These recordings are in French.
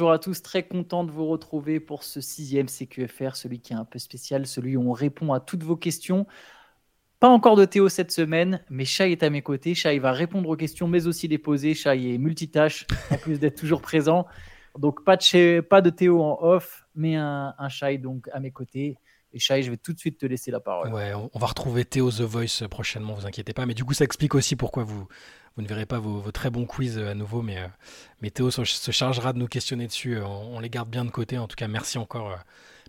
bonjour à tous, très content de vous retrouver pour ce sixième CQFR, celui qui est un peu spécial, celui où on répond à toutes vos questions. Pas encore de Théo cette semaine, mais Shai est à mes côtés. Shai va répondre aux questions, mais aussi les poser. Shai est multitâche, en plus d'être toujours présent. Donc pas de, pas de Théo en off, mais un, un Shai donc à mes côtés. Et Shai, je vais tout de suite te laisser la parole. Ouais, on va retrouver Théo The Voice prochainement, vous inquiétez pas. Mais du coup, ça explique aussi pourquoi vous, vous ne verrez pas vos, très bons quiz euh, à nouveau. Mais, euh, Théo se, chargera de nous questionner dessus. Euh, on, les garde bien de côté. En tout cas, merci encore.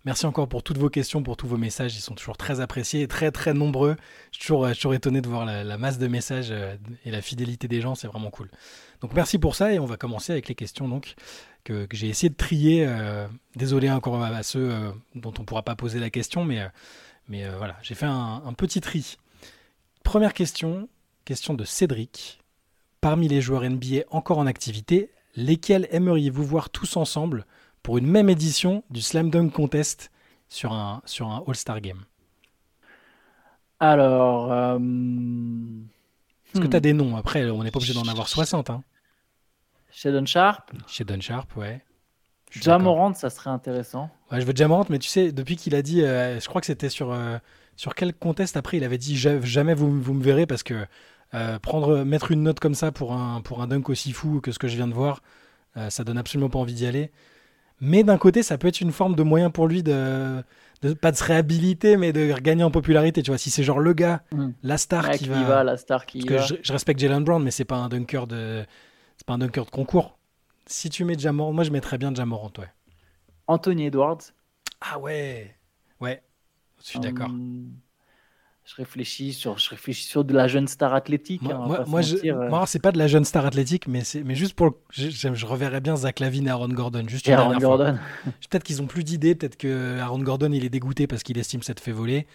Merci encore pour toutes vos questions, pour tous vos messages. Ils sont toujours très appréciés et très très nombreux. Je suis toujours, étonné de voir la, masse de messages et la fidélité des gens. C'est vraiment cool. Donc merci pour ça et on va commencer avec les questions donc que, j'ai essayé de trier. désolé encore à, ceux dont on ne pourra pas poser la question, mais, voilà, j'ai fait un, petit tri. Première question, question de Cédric. Parmi les joueurs NBA encore en activité, lesquels aimeriez-vous voir tous ensemble pour une même édition du Slam Dunk Contest sur un, sur un All-Star Game? Alors. Euh... Est-ce que tu as hmm. des noms Après, on n'est pas obligé d'en avoir 60. Hein. Chez Don Sharp? Chez Don Sharp, ouais. Jamorant, ça serait intéressant. Ouais, je veux Jamorant, mais tu sais, depuis qu'il a dit, euh, je crois que c'était sur, euh, sur quel contest après, il avait dit jamais vous, vous me verrez parce que euh, prendre, mettre une note comme ça pour un, pour un dunk aussi fou que ce que je viens de voir, ça donne absolument pas envie d'y aller. Mais d'un côté, ça peut être une forme de moyen pour lui de, pas de se réhabiliter, mais de gagner en popularité. Tu vois, si c'est genre le gars, hmm. la star qui, va, la star qui parce que je, respecte Jalen Brown, mais c'est pas un dunker de, c'est pas un dunker de concours. Si tu mets Jamorant, moi je mettrais bien Jamorant, ouais. Anthony Edwards. Ah ouais, ouais, je suis d'accord. Je réfléchis sur, je réfléchis sur de la jeune star athlétique. Moi, hein, moi, euh. c'est pas de la jeune star athlétique, mais c'est, mais juste pour, je, je, reverrais bien Zach Lavine et Aaron Gordon. Juste et Aaron Gordon. peut-être qu'ils ont plus d'idées, peut-être que Aaron Gordon il est dégoûté parce qu'il estime s'être fait voler.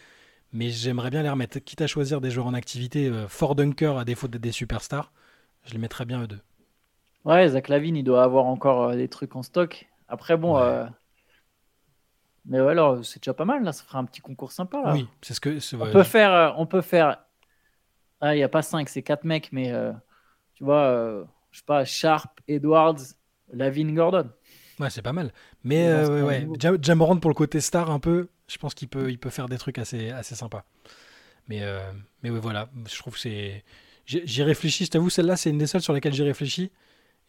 Mais j'aimerais bien les remettre. Quitte à choisir des joueurs en activité, euh, fort dunker à défaut d'être des superstars, je les mettrais bien eux deux. Ouais, Zach Lavine, il doit avoir encore euh, des trucs en stock. Après, bon, mais ouais, alors c'est déjà pas mal, là, ça fera un petit concours sympa. Là. Oui, c'est ce que. On, peut faire, euh, on peut faire. Ah, il n'y a pas 5, c'est 4 mecs, mais euh, tu vois, euh, je sais pas, Sharp, Edwards, Lavin, Gordon. Ouais, c'est pas mal. Mais ouais, ouais. Jamorant pour le côté star, un peu, je pense qu'il peut, il peut faire des trucs assez, assez sympas. Mais, mais ouais, voilà, je trouve que c'est. J'y réfléchis, je t'avoue, celle-là, c'est une des seules sur lesquelles j'ai réfléchi.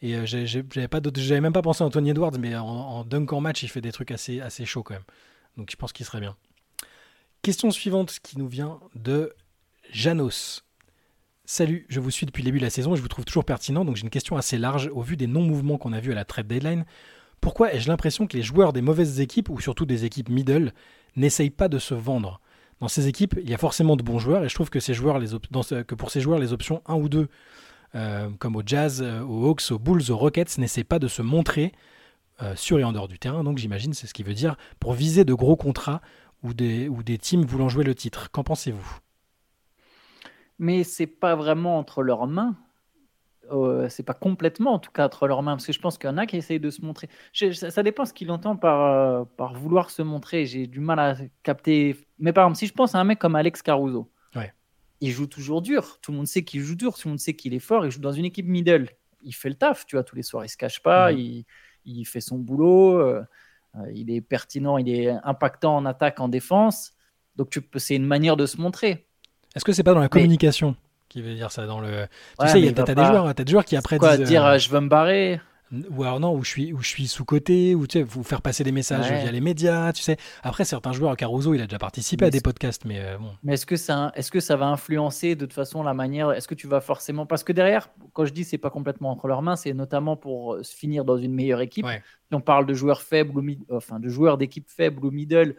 Et euh, j'avais pas j'avais même pas pensé à Anthony Edwards, mais en, dunk en match, il fait des trucs assez, assez chauds quand même. Donc je pense qu'il serait bien. Question suivante qui nous vient de Janos. Salut, je vous suis depuis le début de la saison et je vous trouve toujours pertinent, donc j'ai une question assez large au vu des non-mouvements qu'on a vus à la trade deadline. Pourquoi ai-je l'impression que les joueurs des mauvaises équipes, ou surtout des équipes middle, n'essayent pas de se vendre? Dans ces équipes, il y a forcément de bons joueurs et je trouve que, ces joueurs, que pour ces joueurs, les options 1 ou 2 euh, comme au Jazz, euh, aux Hawks, aux Bulls, aux Rockets, n'essaie pas de se montrer euh, sur et en dehors du terrain. Donc j'imagine c'est ce qui veut dire pour viser de gros contrats ou des, ou des teams voulant jouer le titre. Qu'en pensez-vous? Mais c'est pas vraiment entre leurs mains. c'est pas complètement en tout cas entre leurs mains parce que je pense qu'il y en a qui essayent de se montrer. ça, dépend ce qu'il entend par, par vouloir se montrer. J'ai du mal à capter. Mais par exemple, si je pense à un mec comme Alex Caruso, il joue toujours dur. Tout le monde sait qu'il joue dur, tout le monde sait qu'il est fort. Il joue dans une équipe middle. Il fait le taf, tu vois, tous les soirs, il se cache pas, il, fait son boulot, euh, euh, il est pertinent, il est impactant en attaque, en défense. Donc c'est une manière de se montrer. Est-ce que c'est pas dans la communication qui veut dire ça dans le Tu sais, il y a des joueurs, des joueurs qui après quoi, dire euh, je veux me barrer? Ou alors non, où je suis, où je suis sous-côté, ou tu sais, vous faire passer des messages via les médias, tu sais. Après, certains joueurs, Caruso, il a déjà participé à des podcasts, mais euh, bon. Mais est-ce que, ça, est-ce que ça va influencer de toute façon la manière Est-ce que tu vas forcément. Parce que derrière, quand je dis c'est pas complètement entre leurs mains, c'est notamment pour euh, se finir dans une meilleure équipe. Si on parle de joueurs faibles, ou enfin de joueurs d'équipe faibles ou middle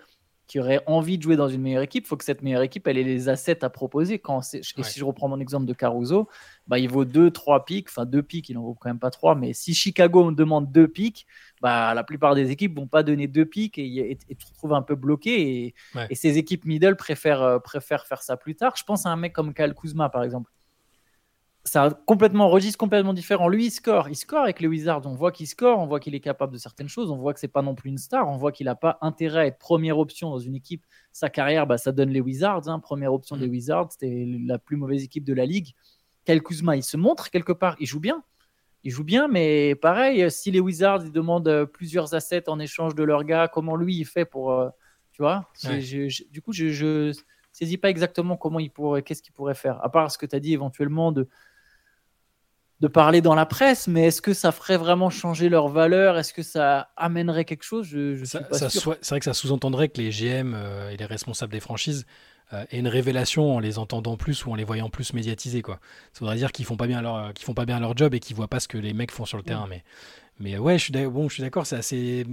qui aurait envie de jouer dans une meilleure équipe, il faut que cette meilleure équipe elle ait les assets à proposer. Quand et si je reprends mon exemple de Caruso, bah, il vaut 2, 3 pics, enfin 2 pics, il n'en vaut quand même pas 3, mais si Chicago demande 2 pics, bah, la plupart des équipes vont pas donner 2 pics et, et, te retrouvent un peu bloqué. Et, et, ces équipes middle préfèrent, euh, préfèrent faire ça plus tard. Je pense à un mec comme Kyle Kuzma par exemple c'est un complètement registre complètement différent. Lui, il score, il score avec les Wizards. On voit qu'il score, on voit qu'il est capable de certaines choses, on voit que c'est pas non plus une star, on voit qu'il n'a pas intérêt à être première option dans une équipe. Sa carrière, bah, ça donne les Wizards. Hein. Première option des mm. Wizards, c'était la plus mauvaise équipe de la ligue. Kyle Kuzma, il se montre quelque part, il joue bien, il joue bien, mais pareil, si les Wizards ils demandent plusieurs assets en échange de leurs gars, comment lui il fait pour. tu vois? Du coup, je, je saisis pas exactement comment il pourrait, qu'est-ce qu'il pourrait faire. À part ce que tu as dit éventuellement de de parler dans la presse, mais est-ce que ça ferait vraiment changer leur valeur? Est-ce que ça amènerait quelque chose? Je, C'est vrai que ça sous-entendrait que les GM et les responsables des franchises euh, et une révélation en les entendant plus ou en les voyant plus médiatisés quoi. Ça voudrait dire qu'ils font pas bien leur euh, qu'ils font pas bien leur job et qu'ils voient pas ce que les mecs font sur le terrain mais mais ouais, je suis bon, je suis d'accord, c'est assez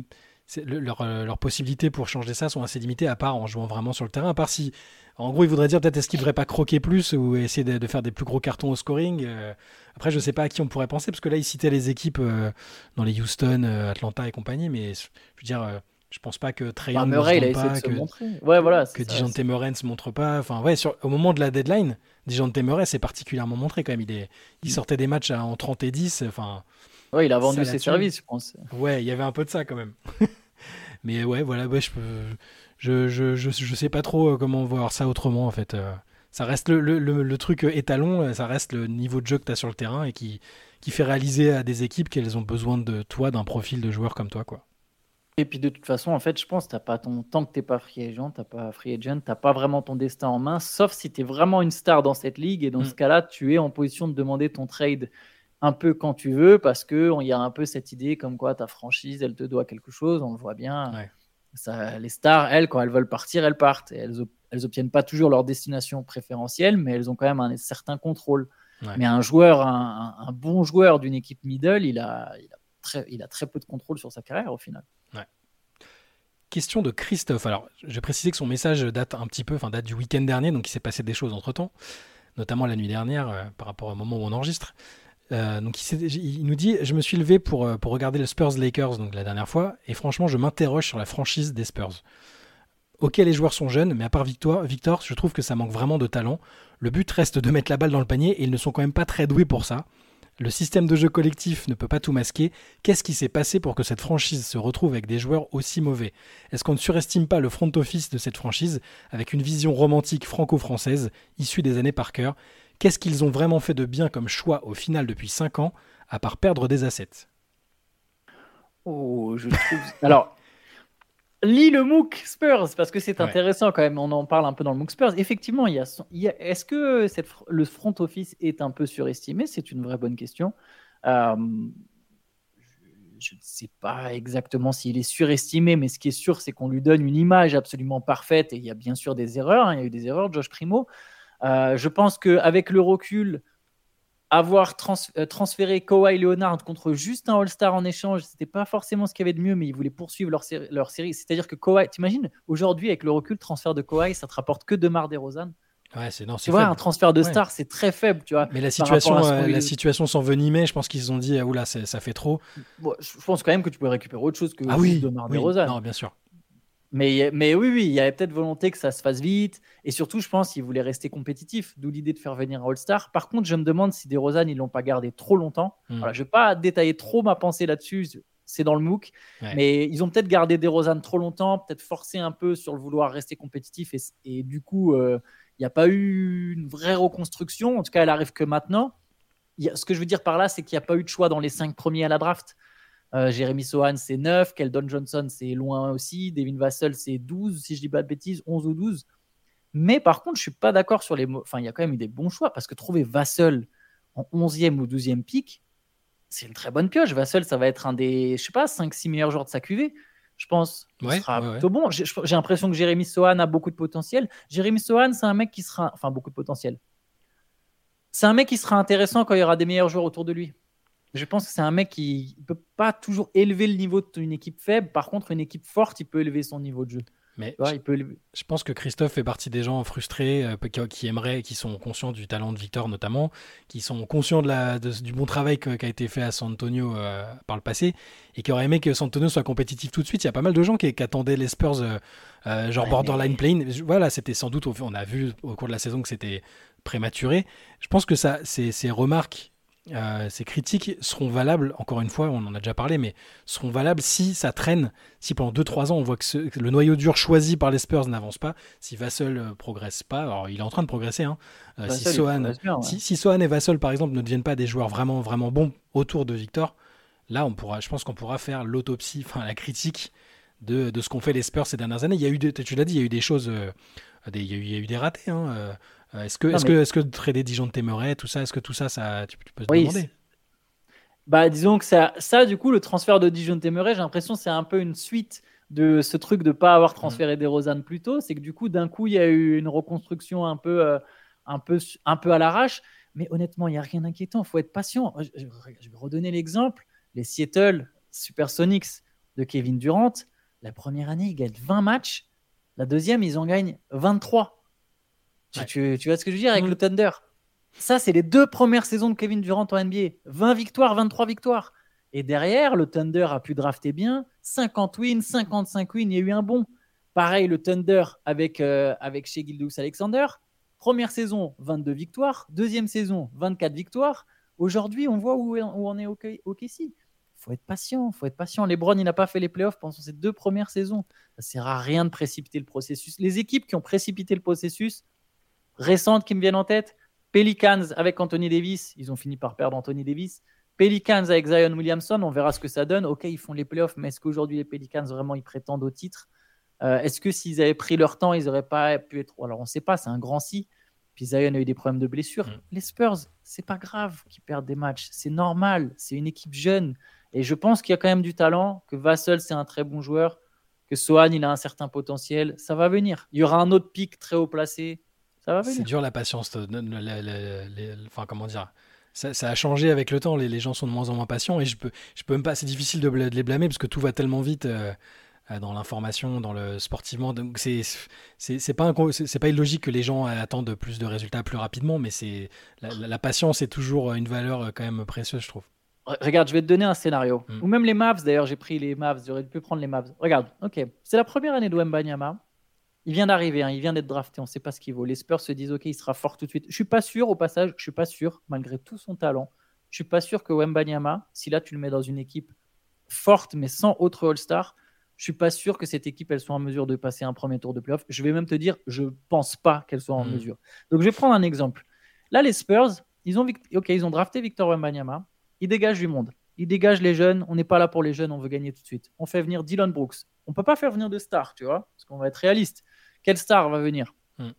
leur, euh, leurs possibilités pour changer ça sont assez limitées à part en jouant vraiment sur le terrain à part si en gros, il voudrait dire peut-être est-ce qu'il devrait pas croquer plus ou essayer de, faire des plus gros cartons au scoring. après, je sais pas à qui on pourrait penser parce que là, il citait les équipes dans les Houston, Atlanta et compagnie, mais je veux dire, je pense pas que Trey bah, Murray, il a essayé de se montrer. Ouais, voilà, que Dijon Murray ne se montre pas. Enfin, ouais, sur, au moment de la deadline, Dijon Murray s'est particulièrement montré quand même. Il, est, il sortait des matchs en 30 et 10. Enfin, ouais, il a vendu ses services, je pense. Ouais, il y avait un peu de ça quand même. Mais ouais, voilà, ouais, je, je, je, je, je, sais pas trop euh, comment voir ça autrement en fait. Euh. Ça reste le, le, le, truc étalon, ça reste le niveau de jeu que tu as sur le terrain et qui, qui fait réaliser à des équipes qu'elles ont besoin de toi, d'un profil de joueur comme toi. quoi. Et puis de toute façon, en fait, je pense, t'as pas ton tant que t'es pas free agent, t'as pas free agent, t'as pas vraiment ton destin en main, sauf si tu es vraiment une star dans cette ligue. Et dans mm. ce cas-là, tu es en position de demander ton trade un peu quand tu veux, parce que il y a un peu cette idée comme quoi ta franchise, elle te doit quelque chose. On le voit bien. Ça, les stars, elles, quand elles veulent partir, elles partent. Et elles, elles obtiennent pas toujours leur destination préférentielle, mais elles ont quand même un certain contrôle. Mais un joueur, un, bon joueur d'une équipe middle, il a, il a il a très peu de contrôle sur sa carrière au final. Question de Christophe. Alors, je préciser que son message date un petit peu, enfin date du week-end dernier, donc il s'est passé des choses entre temps, notamment la nuit dernière euh, par rapport au moment où on enregistre. Euh, donc il, nous dit Je me suis levé pour, euh, pour regarder le Spurs Lakers donc la dernière fois, et franchement, je m'interroge sur la franchise des Spurs. Ok, les joueurs sont jeunes, mais à part Victor, Victor, je trouve que ça manque vraiment de talent. Le but reste de mettre la balle dans le panier, et ils ne sont quand même pas très doués pour ça. Le système de jeu collectif ne peut pas tout masquer. Qu'est-ce qui s'est passé pour que cette franchise se retrouve avec des joueurs aussi mauvais? Est-ce qu'on ne surestime pas le front office de cette franchise avec une vision romantique franco-française issue des années par cœur? Qu'est-ce qu'ils ont vraiment fait de bien comme choix au final depuis 5 ans, à part perdre des assets? Oh, je trouve. Alors, lis le MOOC Spurs parce que c'est intéressant quand même. On en parle un peu dans le MOOC Spurs. Effectivement, il y a, est-ce que cette, le front office est un peu surestimé? C'est une vraie bonne question. Euh, je ne sais pas exactement s'il est surestimé, mais ce qui est sûr, c'est qu'on lui donne une image absolument parfaite. Et il y a bien sûr des erreurs. Hein. il y a eu des erreurs, Josh Primo. Euh, je pense qu'avec le recul, avoir euh, transféré Kawhi Leonard contre juste un All-Star en échange, c'était pas forcément ce qu'il y avait de mieux, mais ils voulaient poursuivre leur, série. Leur série. C'est-à-dire que Kawhi, t'imagines, aujourd'hui, avec le recul, transfert de Kawhi, ça te rapporte que DeMar DeRozan. Ouais, c'est non, tu vois, un transfert de star, c'est très faible, tu vois. Mais la situation, euh, la situation s'envenimait. Je pense qu'ils se sont dit, ah, oula, ça fait trop. je pense quand même que tu peux récupérer autre chose que ah, oui, DeMar DeRozan. Non, bien sûr. Mais, mais oui, oui, il y avait peut-être volonté que ça se fasse vite. Et surtout, je pense qu'il voulait rester compétitif, d'où l'idée de faire venir un All-Star. Par contre, je me demande si des Rosanne, ils l'ont pas gardé trop longtemps. Hmm. Voilà, je ne vais pas détailler trop ma pensée là-dessus, c'est dans le MOOC. Mais ils ont peut-être gardé des Rosanne trop longtemps, peut-être forcé un peu sur le vouloir rester compétitif. Et, du coup, euh, il n'y a pas eu une vraie reconstruction. En tout cas, elle arrive que maintenant. ce que je veux dire par là, c'est qu'il n'y a pas eu de choix dans les cinq premiers à la draft. Euh, Jérémy Sohan, c'est 9. Keldon Johnson, c'est loin aussi. Devin Vassell, c'est 12, si je dis pas de bêtises, 11 ou 12. Mais par contre, je suis pas d'accord sur les. Enfin, il y a quand même eu des bons choix parce que trouver Vassell en 11e ou 12e pick, c'est une très bonne pioche. Vassell, ça va être un des, je sais pas, 5-6 meilleurs joueurs de sa QV. Je pense ouais, sera plutôt bon. J'ai l'impression que Jérémy Sohan a beaucoup de potentiel. Jérémy Sohan, c'est un mec qui sera. Enfin, beaucoup de potentiel. C'est un mec qui sera intéressant quand il y aura des meilleurs joueurs autour de lui. Je pense que c'est un mec qui ne peut pas toujours élever le niveau d'une équipe faible. Par contre, une équipe forte, il peut élever son niveau de jeu. Mais je, il peut je pense que Christophe fait partie des gens frustrés euh, qui, aimeraient, qui sont conscients du talent de Victor notamment, qui sont conscients de la, du bon travail qui a été fait à San Antonio euh, par le passé et qui auraient aimé que San Antonio soit compétitif tout de suite. Il y a pas mal de gens qui, attendaient les Spurs euh, genre borderline plane. Voilà, c'était sans doute, on a vu au cours de la saison que c'était prématuré. Je pense que ça, ces remarques euh, ces critiques seront valables, encore une fois, on en a déjà parlé, mais seront valables si ça traîne, si pendant 2-3 ans on voit que, le noyau dur choisi par les Spurs n'avance pas, si Vassell ne progresse pas, alors il est en train de progresser, hein, si, Sohan, si, Sohan et Vassell par exemple ne deviennent pas des joueurs vraiment, vraiment bons autour de Victor, là on pourra, je pense qu'on pourra faire l'autopsie, enfin la critique de, de ce qu'ont fait les Spurs ces dernières années. Il y a eu, tu l'as dit, il y a eu des choses, il, y a eu, il, y a eu, des ratés. Hein, euh, est-ce que, est-ce que, est-ce que trader Dijon t'aimerais, tout ça, est-ce que tout ça, ça tu, peux te demander Bah, disons que ça, ça, du coup, le transfert de Dijon t'aimerais, j'ai l'impression c'est un peu une suite de ce truc de pas avoir transféré des Rosanne plus tôt. C'est que du coup, d'un coup, il y a eu une reconstruction un peu, euh, un peu, un peu à l'arrache. Mais honnêtement, il n'y a rien d'inquiétant. Il faut être patient. Je, vais redonner l'exemple. Les Seattle Supersonics de Kevin Durant, la première année, ils gagnent 20 matchs. La deuxième, ils en gagnent 23. Tu, vois ce que je veux dire avec mm. le Thunder? Ça, c'est les deux premières saisons de Kevin Durant en NBA. 20 victoires, 23 victoires. Et derrière, le Thunder a pu drafter bien. 50 wins, 55 wins, il y a eu un bon. Pareil, le Thunder avec, euh, avec chez Gildous Alexander. Première saison, 22 victoires. Deuxième saison, 24 victoires. Aujourd'hui, on voit où, on est au, Il faut être patient, faut être patient. LeBron, il n'a pas fait les playoffs pendant ses deux premières saisons. Ça sert à rien de précipiter le processus. Les équipes qui ont précipité le processus, récentes qui me viennent en tête. Pelicans avec Anthony Davis, ils ont fini par perdre Anthony Davis. Pelicans avec Zion Williamson, on verra ce que ça donne. Ok, ils font les playoffs, mais est-ce qu'aujourd'hui les Pelicans vraiment ils prétendent au titre? Euh, Est-ce que s'ils avaient pris leur temps, ils n'auraient pas pu être. Alors on ne sait pas, c'est un grand si. Puis Zion a eu des problèmes de blessure. Mm. Les Spurs, c'est pas grave qu'ils perdent des matchs, c'est normal. C'est une équipe jeune et je pense qu'il y a quand même du talent. Que Vassell c'est un très bon joueur, que Sohan il a un certain potentiel. Ça va venir. Il y aura un autre pic très haut placé c'est dur la patience. enfin, comment dire ça, a changé avec le temps. Les, gens sont de moins en moins patients et je peux, je peux même pas. C'est difficile de, les blâmer parce que tout va tellement vite euh, euh, dans l'information, dans le sportivement. Donc c'est c'est pas c'est pas illogique que les gens attendent plus de résultats plus rapidement, mais c'est la, patience est toujours une valeur euh, quand même précieuse, je trouve. Regarde, je vais te donner un scénario. Hmm. Ou même les Mavs, d'ailleurs, j'ai pris les Mavs, j'aurais pu prendre les Mavs. Regarde, ok, c'est la première année de Wembanyama. Il vient d'arriver, hein, il vient d'être drafté, on ne sait pas ce qu'il vaut. Les Spurs se disent, OK, il sera fort tout de suite. Je suis pas sûr, au passage, je suis pas sûr, malgré tout son talent, je suis pas sûr que Wembanyama, si là tu le mets dans une équipe forte, mais sans autre All-Star, je suis pas sûr que cette équipe, elle soit en mesure de passer un premier tour de playoff. Je vais même te dire, je pense pas qu'elle soit en hmm. mesure. Donc je vais prendre un exemple. Là, les Spurs, ils ont, ok, ils ont drafté Victor Wembanyama, ils dégagent du monde. Ils dégagent les jeunes. On n'est pas là pour les jeunes, on veut gagner tout de suite. On fait venir Dylan Brooks. On peut pas faire venir de stars, tu vois, parce qu'on va être réaliste. Quelle star va venir On hmm.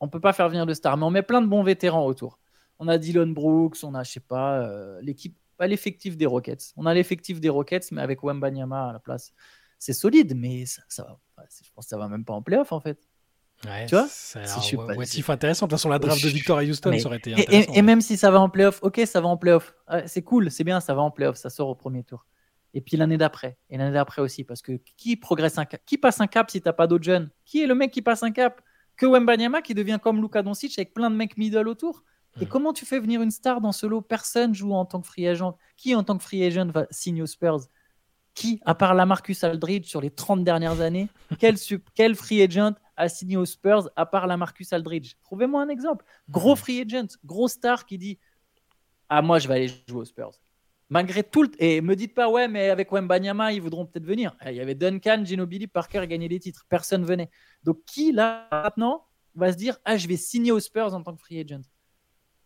On peut pas faire venir de star, mais on met plein de bons vétérans autour. On a Dylan Brooks, on a, je sais pas, euh, l'équipe, pas l'effectif des Rockets. On a l'effectif des Rockets, mais avec Wembanyama à la place. C'est solide, mais ça, va, je pense que ça va même pas en playoff en fait. Ouais, tu vois C'est intéressant. De toute façon, la draft de Victor à Houston, ça aurait été intéressant. Et, même si ça va en playoff, ok, ça va en playoff. c'est cool, c'est bien, ça va en playoff, ça sort au premier tour et puis l'année d'après, et l'année d'après aussi, parce que qui progresse un cap Qui passe un cap si t'as pas d'autres jeunes? Qui est le mec qui passe un cap? Que Wembanyama qui devient comme Luka Doncic avec plein de mecs middle autour Et hmm. comment tu fais venir une star dans ce lot? Personne joue en tant que free agent. Qui en tant que free agent va signer aux Spurs? Qui, à part la Marcus Aldridge sur les 30 dernières années, quel, quel free agent a signé aux Spurs à part la Marcus Aldridge? Trouvez-moi un exemple. Gros hmm. free agent, gros star qui dit Ah, moi je vais aller jouer aux Spurs malgré tout le... Et me dites pas, ouais, mais avec Wembanyama, ils voudront peut-être venir. Eh, il y avait Duncan, Ginobili, Parker gagner des titres. Personne venait. Donc qui, là, maintenant, va se dire, ah, je vais signer aux Spurs en tant que free agent?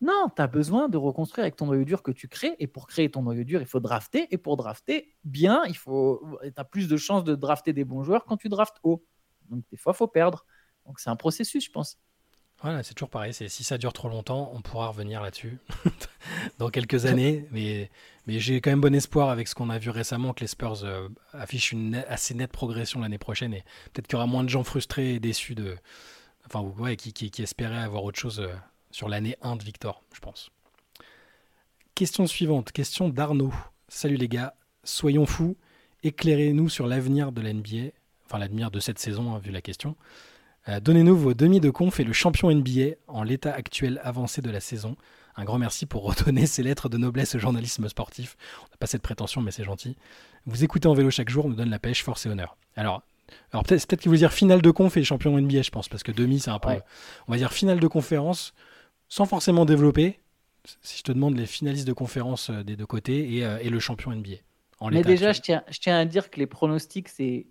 Non, tu as besoin de reconstruire avec ton noyau dur que tu crées. Et pour créer ton noyau dur, il faut drafter. Et pour drafter bien, il faut... tu as plus de chances de drafter des bons joueurs quand tu draftes haut. Donc des fois, faut perdre. Donc c'est un processus, je pense. Voilà, c'est toujours pareil. Si ça dure trop longtemps, on pourra revenir là-dessus dans quelques années. Mais, mais j'ai quand même bon espoir avec ce qu'on a vu récemment que les Spurs euh, affichent une assez nette progression l'année prochaine et peut-être qu'il y aura moins de gens frustrés et déçus de, enfin ouais, qui, qui, espéraient avoir autre chose euh, sur l'année 1 de Victor, je pense. Question suivante, question d'Arnaud. Salut les gars, soyons fous, éclairez-nous sur l'avenir de l'NBA, enfin l'avenir de cette saison hein, vu la question. Euh, donnez-nous vos demi de conf et le champion NBA en l'état actuel avancé de la saison. Un grand merci pour redonner ces lettres de noblesse au journalisme sportif. On n'a pas cette prétention, mais c'est gentil. Vous écoutez en vélo chaque jour, nous donne la pêche, force et honneur. Alors, alors peut-être peut qu'il veut dire finale de conf et champion NBA, je pense, parce que demi, c'est un peu. On va dire finale de conférence, sans forcément développer. si je te demande les finalistes de conférence des deux côtés et, le champion NBA. Mais déjà, je tiens, je tiens à dire que les pronostics, c'est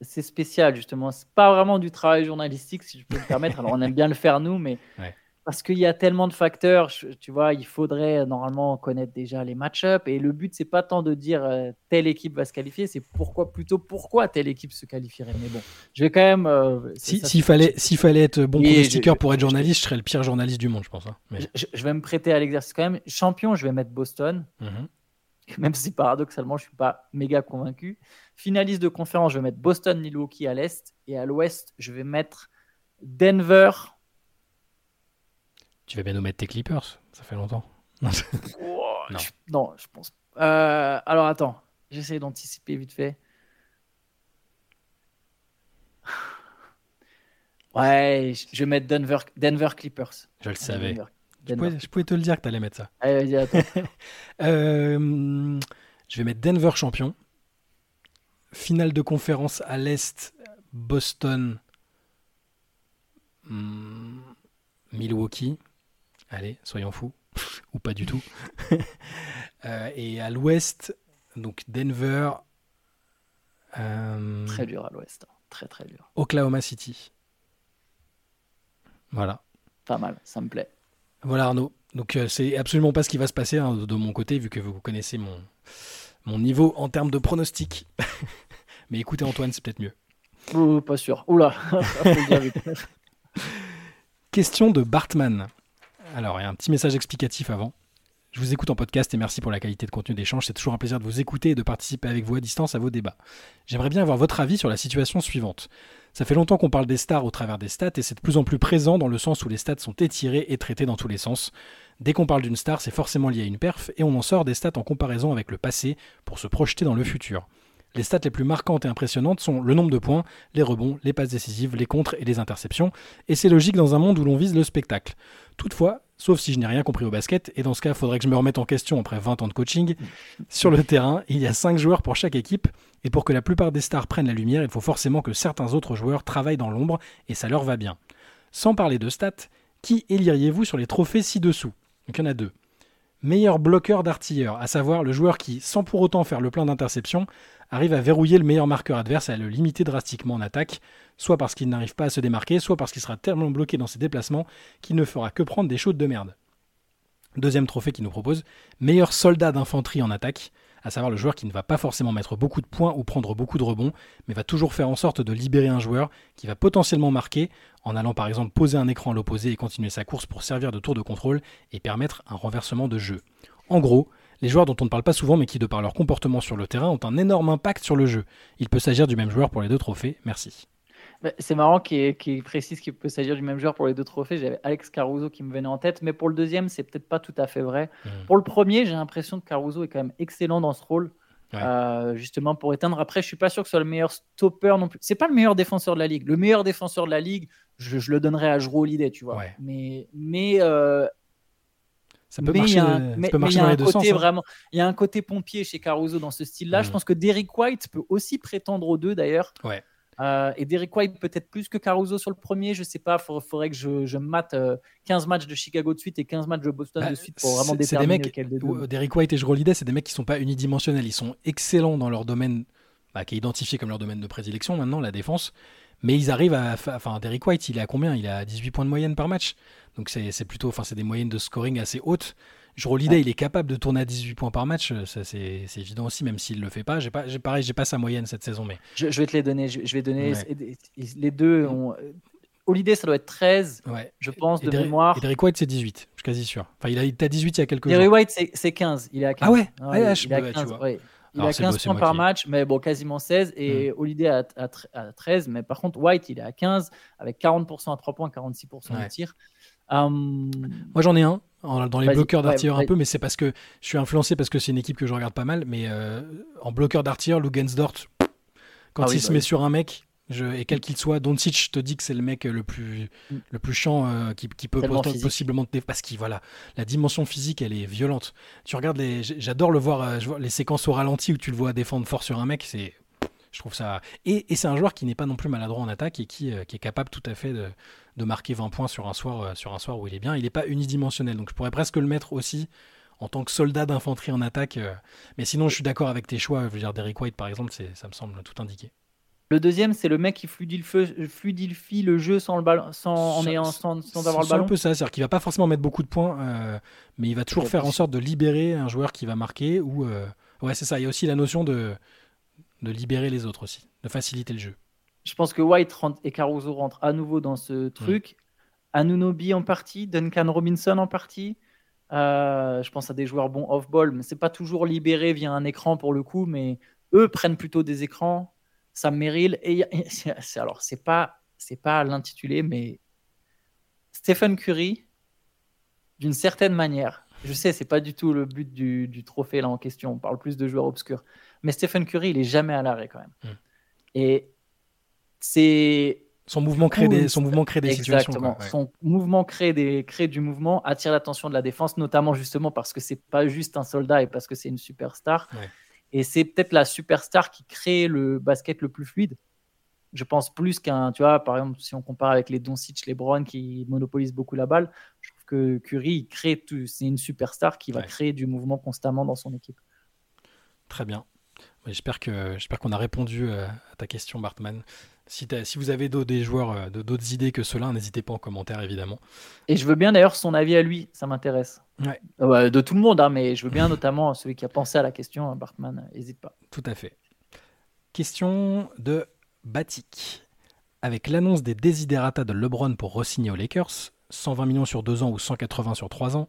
c'est spécial justement. C'est pas vraiment du travail journalistique, si je peux me permettre. Alors on aime bien le faire nous, mais parce qu'il y a tellement de facteurs, tu vois, il faudrait normalement connaître déjà les match-ups. Et le but, c'est pas tant de dire euh, telle équipe va se qualifier, c'est pourquoi plutôt pourquoi telle équipe se qualifierait. Mais bon, je vais quand même. Euh, s'il fallait, s'il fallait être bon pronostiqueur pour être journaliste, je, serais le pire journaliste du monde, je pense. Hein. Je, vais me prêter à l'exercice quand même. Champion, je vais mettre Boston. Mhm. Même si paradoxalement, je suis pas méga convaincu. Finaliste de conférence, je vais mettre Boston, Milwaukee à l'est. Et à l'ouest, je vais mettre Denver, tu vas bien nous mettre tes Clippers, ça fait longtemps. non. Je, non. je pense. Euh, alors attends, j'essaie d'anticiper vite fait. Ouais, je vais mettre Denver, Denver Clippers. Je le savais. Je, pouvais, te le dire que tu allais mettre ça. Allez, vas-y, attends. Euh, je vais mettre Denver champion. Finale de conférence à l'Est, Boston, hmm, Milwaukee. Allez, soyons fous. Ou pas du tout. Euh, et à l'ouest, donc Denver. Euh, très dur à l'ouest. Hein. Très, très dur. Oklahoma City. Voilà. Pas mal, ça me plaît. Voilà Arnaud. Donc euh, c'est absolument pas ce qui va se passer hein, de mon côté, vu que vous connaissez mon, mon niveau en termes de pronostic. Mais écoutez Antoine, c'est peut-être mieux. pas sûr. Oula. Question de Bartman. Alors, il y a un petit message explicatif avant. Je vous écoute en podcast et merci pour la qualité de contenu d'échange. C'est toujours un plaisir de vous écouter et de participer avec vous à distance à vos débats. J'aimerais bien avoir votre avis sur la situation suivante. Ça fait longtemps qu'on parle des stars au travers des stats et c'est de plus en plus présent dans le sens où les stats sont étirés et traités dans tous les sens. Dès qu'on parle d'une star, c'est forcément lié à une perf et on en sort des stats en comparaison avec le passé pour se projeter dans le futur. Les stats les plus marquantes et impressionnantes sont le nombre de points, les rebonds, les passes décisives, les contres et les interceptions, et c'est logique dans un monde où l'on vise le spectacle. Toutefois, sauf si je n'ai rien compris au basket, et dans ce cas, il faudrait que je me remette en question après 20 ans de coaching, sur le terrain, il y a 5 joueurs pour chaque équipe, et pour que la plupart des stars prennent la lumière, il faut forcément que certains autres joueurs travaillent dans l'ombre, et ça leur va bien. Sans parler de stats, qui éliriez-vous sur les trophées ci-dessous? Donc il y en a deux. Meilleur bloqueur d'artilleur, à savoir le joueur qui, sans pour autant faire le plein d'interceptions, arrive à verrouiller le meilleur marqueur adverse et à le limiter drastiquement en attaque, soit parce qu'il n'arrive pas à se démarquer, soit parce qu'il sera tellement bloqué dans ses déplacements qu'il ne fera que prendre des chaudes de merde. Deuxième trophée qu'il nous propose, meilleur soldat d'infanterie en attaque, à savoir le joueur qui ne va pas forcément mettre beaucoup de points ou prendre beaucoup de rebonds, mais va toujours faire en sorte de libérer un joueur qui va potentiellement marquer en allant par exemple poser un écran à l'opposé et continuer sa course pour servir de tour de contrôle et permettre un renversement de jeu. En gros, les joueurs dont on ne parle pas souvent mais qui de par leur comportement sur le terrain ont un énorme impact sur le jeu. Il peut s'agir du même joueur pour les deux trophées, merci. Bah, c'est marrant qu'il précise qu'il peut s'agir du même joueur pour les deux trophées. J'avais Alex Caruso qui me venait en tête, mais pour le deuxième, c'est peut-être pas tout à fait vrai. Hmm. Pour le premier, j'ai l'impression que Caruso est quand même excellent dans ce rôle. Euh, justement pour éteindre. Après, je suis pas sûr que ce soit le meilleur stopper non plus. C'est pas le meilleur défenseur de la ligue. Le meilleur défenseur de la ligue, je, le donnerais à Jrue Holiday, tu vois. Mais, mais euh, ça peut marcher, mais, peut marcher dans les deux sens. Hein. Vraiment, il y a un côté pompier chez Caruso dans ce style-là. Je hmm. pense que Derrick White peut aussi prétendre aux deux d'ailleurs. Ouais. Euh, et Derek White peut-être plus que Caruso sur le premier, je sais pas, il faudrait que je, je mate 15 euh, matchs de Chicago de suite et 15 matchs de Boston bah, de suite pour vraiment déterminer des mecs, deux. Derek White et Jrue c'est des mecs qui sont pas unidimensionnels, ils sont excellents dans leur domaine, bah, qui est identifié comme leur domaine de prédilection maintenant, la défense, mais ils arrivent à, enfin Derek White, il est à combien? Il a 18 points de moyenne par match, donc c'est plutôt, enfin c'est des moyennes de scoring assez hautes. Je l'idée, il est capable de tourner à 18 points par match, ça c'est évident aussi, même s'il le fait pas. J'ai pas, pareil, j'ai pas sa moyenne cette saison, mais je, vais te les donner. Je, vais donner les deux. Ont... Holiday, ça doit être 13, je pense, de mémoire. Et Derek White, c'est 18, je suis quasi sûr. Enfin, il a, il 18 il y a quelques Derek jours. White, c'est 15. Il est à 15. Ah ouais, il, a 15, il a 15 points par match, mais bon, quasiment 16. Et mm. Holiday à, à, 13. Mais par contre, White, il est à 15, avec 40% à 3 points, 46% à tir. Hum, Moi, j'en ai un dans les bloqueurs d'artilleur un peu, mais c'est parce que je suis influencé parce que c'est une équipe que je regarde pas mal. Mais euh, en bloqueur d'artilleur, Lugensdort, quand ah il se bah met sur un mec, je, et quel qu'il soit, Doncic te dit que c'est le mec le plus, mm. le plus chiant euh, qui, qui, peut possiblement te parce que voilà, la dimension physique elle est violente. Tu regardes les, j'adore le voir, euh, les séquences au ralenti où tu le vois défendre fort sur un mec, c'est Je trouve ça. Et, c'est un joueur qui n'est pas non plus maladroit en attaque et qui, qui est capable tout à fait de, de, marquer 20 points sur un, soir, sur un soir où il est bien. Il n'est pas unidimensionnel. Donc je pourrais presque le mettre aussi en tant que soldat d'infanterie en attaque. Mais sinon, je suis d'accord avec tes choix. Je veux dire, Derek White, par exemple, ça me semble tout indiqué. Le deuxième, c'est le mec qui fluidifie le jeu sans, le ballon, sans, en ayant, sans, avoir le ballon. C'est un peu ça, c'est-à-dire qu'il va pas forcément mettre beaucoup de points, euh, mais il va toujours faire en sorte de libérer un joueur qui va marquer. Ou euh, ouais, c'est ça. Il y a aussi la notion de de libérer les autres aussi, de faciliter le jeu. Je pense que White et Caruso rentrent à nouveau dans ce truc. Anunobi en partie, Duncan Robinson en partie. Euh, je pense à des joueurs bons off-ball, mais c'est pas toujours libéré via un écran pour le coup, mais eux prennent plutôt des écrans. Sam Merrill. Et, alors, c'est pas, c'est pas l'intitulé, mais Stephen Curry, d'une certaine manière, je sais, c'est pas du tout le but du, trophée là en question. On parle plus de joueurs obscurs, mais Stephen Curry, il est jamais à l'arrêt quand même. Hmm. Et c'est son mouvement crée des, son mouvement crée des situations. Son mouvement crée, des, crée du mouvement, attire l'attention de la défense, notamment justement parce que c'est pas juste un soldat et parce que c'est une superstar. Et c'est peut-être la superstar qui crée le basket le plus fluide. Je pense plus qu'un, tu vois, par exemple, si on compare avec les Doncic, les Brown qui monopolisent beaucoup la balle, je trouve que Curry, crée c'est une superstar qui va créer du mouvement constamment dans son équipe. Très bien. J'espère que j'espère qu'on a répondu euh, à ta question, Bartman. Si, si vous avez d'autres joueurs, euh, d'autres idées que cela, n'hésitez pas en commentaire, évidemment. Et je veux bien d'ailleurs son avis à lui, ça m'intéresse. Ouais. de tout le monde, hein, mais je veux bien notamment celui qui a pensé à la question, hein, Bartman, n'hésite pas. Tout à fait. Question de Batik. Avec l'annonce des desiderata de LeBron pour re-signer aux Lakers, 120 millions sur 2 ans ou 180 sur 3 ans,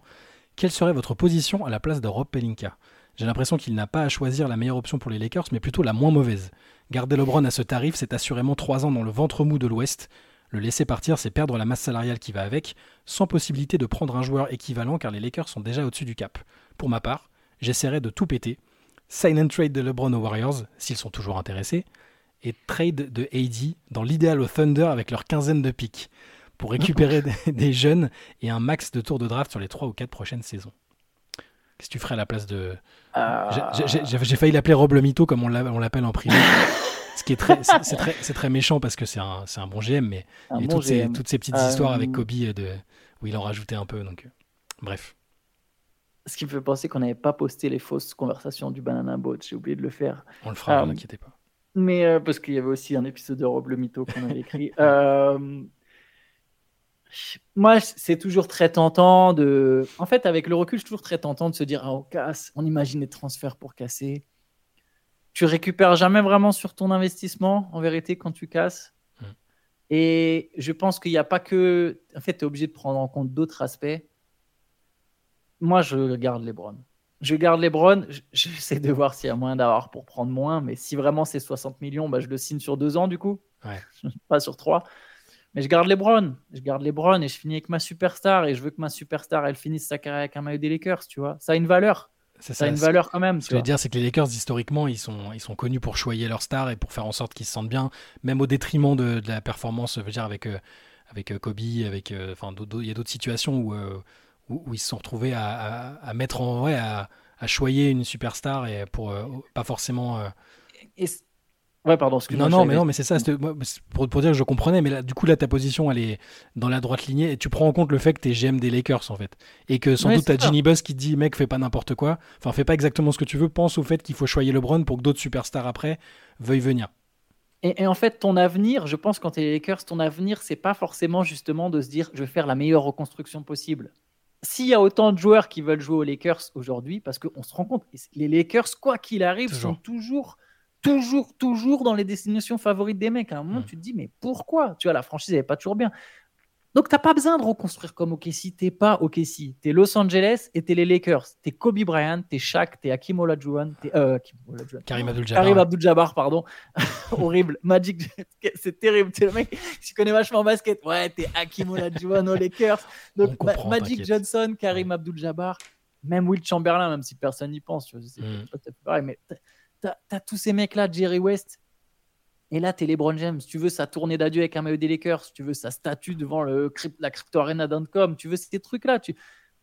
quelle serait votre position à la place de Rob Pelinka? J'ai l'impression qu'il n'a pas à choisir la meilleure option pour les Lakers, mais plutôt la moins mauvaise. Garder LeBron à ce tarif, c'est assurément 3 ans dans le ventre mou de l'Ouest. Le laisser partir, c'est perdre la masse salariale qui va avec, sans possibilité de prendre un joueur équivalent car les Lakers sont déjà au-dessus du cap. Pour ma part, j'essaierai de tout péter. Sign and trade de LeBron aux Warriors, s'ils sont toujours intéressés, et trade de AD dans l'idéal au Thunder avec leur quinzaine de pics, pour récupérer des, jeunes et un max de tours de draft sur les 3 ou 4 prochaines saisons. Qu'est-ce que tu ferais à la place de. Euh. J'ai failli l'appeler Rob le Mito comme on l'appelle en privé. Ce qui est très, c'est très, très, méchant parce que c'est un, un, bon GM, mais il y a toutes, ces, toutes, ces, petites histoires avec euh, Kobe de, où il en rajoutait un peu. Donc, euh, bref. Ce qui me fait penser qu'on n'avait pas posté les fausses conversations du Banana Boat. J'ai oublié de le faire. On le fera, ne vous inquiétez pas. Mais parce qu'il y avait aussi un épisode de Rob le Mito qu'on avait écrit. moi, c'est toujours très tentant de. En fait, avec le recul, c'est toujours très tentant de se dire ah, on casse, on imagine des transferts pour casser. Tu récupères jamais vraiment sur ton investissement, en vérité, quand tu casses. Hmm. Et je pense qu'il n'y a pas que. En fait, tu es obligé de prendre en compte d'autres aspects. Moi, je garde les Browns. Je garde les Browns. J'essaie de voir s'il y a moyen d'avoir pour prendre moins. Mais si vraiment c'est 60 millions, bah, je le signe sur deux ans, du coup. pas sur trois. Mais je garde les Browns. Je garde les Browns et je finis avec ma superstar. Et je veux que ma superstar, elle finisse sa carrière avec un maillot des Lakers, tu vois. Ça a une valeur. Ça, a une valeur quand même. Ce que je veux dire, c'est que les Lakers, historiquement, ils sont, ils sont connus pour choyer leur star et pour faire en sorte qu'ils se sentent bien, même au détriment de, la performance, je veux dire, avec, euh, avec euh, Kobe, avec, euh, enfin, il y a d'autres situations où, où, ils se sont retrouvés à, à, mettre en, ouais, à, à choyer une superstar et pour pas forcément. Et Ouais, pardon, Non, non, mais non, mais c'est ça. Pour, pour, dire que je comprenais, mais là, du coup, là, ta position, elle est dans la droite lignée et tu prends en compte le fait que tu es GM des Lakers, en fait. Et que sans doute, t'as Ginny Buzz qui dit, mec, fais pas n'importe quoi. Enfin, fais pas exactement ce que tu veux. Pense au fait qu'il faut choyer LeBron pour que d'autres superstars après veuillent venir. Et, en fait, ton avenir, je pense, quand tu es les Lakers, ton avenir, c'est pas forcément justement de se dire, je vais faire la meilleure reconstruction possible. S'il y a autant de joueurs qui veulent jouer aux Lakers aujourd'hui, parce qu'on se rend compte, les Lakers, quoi qu'il arrive, sont toujours toujours, toujours dans les destinations favorites des mecs. À un moment, hmm. tu te dis, mais pourquoi? Tu vois, la franchise, elle n'est pas toujours bien. Donc, tu n'as pas besoin de reconstruire comme OKC. Tu n'es pas OKC. Tu es Los Angeles et tu es les Lakers. Tu es Kobe Bryant, tu es Shaq, tu es Hakim Olajuwon. Euh, Karim Abdul-Jabbar. Karim Abdul-Jabbar, pardon. Horrible. Magic, c'est terrible. Tu le mec qui connaît vachement basket. Ouais, tu es Hakim Olajuwon aux Lakers. Donc, Magic Johnson, Karim Abdul-Jabbar. Même Will Chamberlain, même si personne n'y pense. Tu vois, c'est hmm. pareil, mais T'as as tous ces mecs-là, Jerry West. Et là, t'es LeBron James. Tu veux sa tournée d'adieu avec un maillot des Lakers. Tu veux sa statue devant le, la Crypto Arena d'Ancom. Tu veux ces trucs-là. Tu,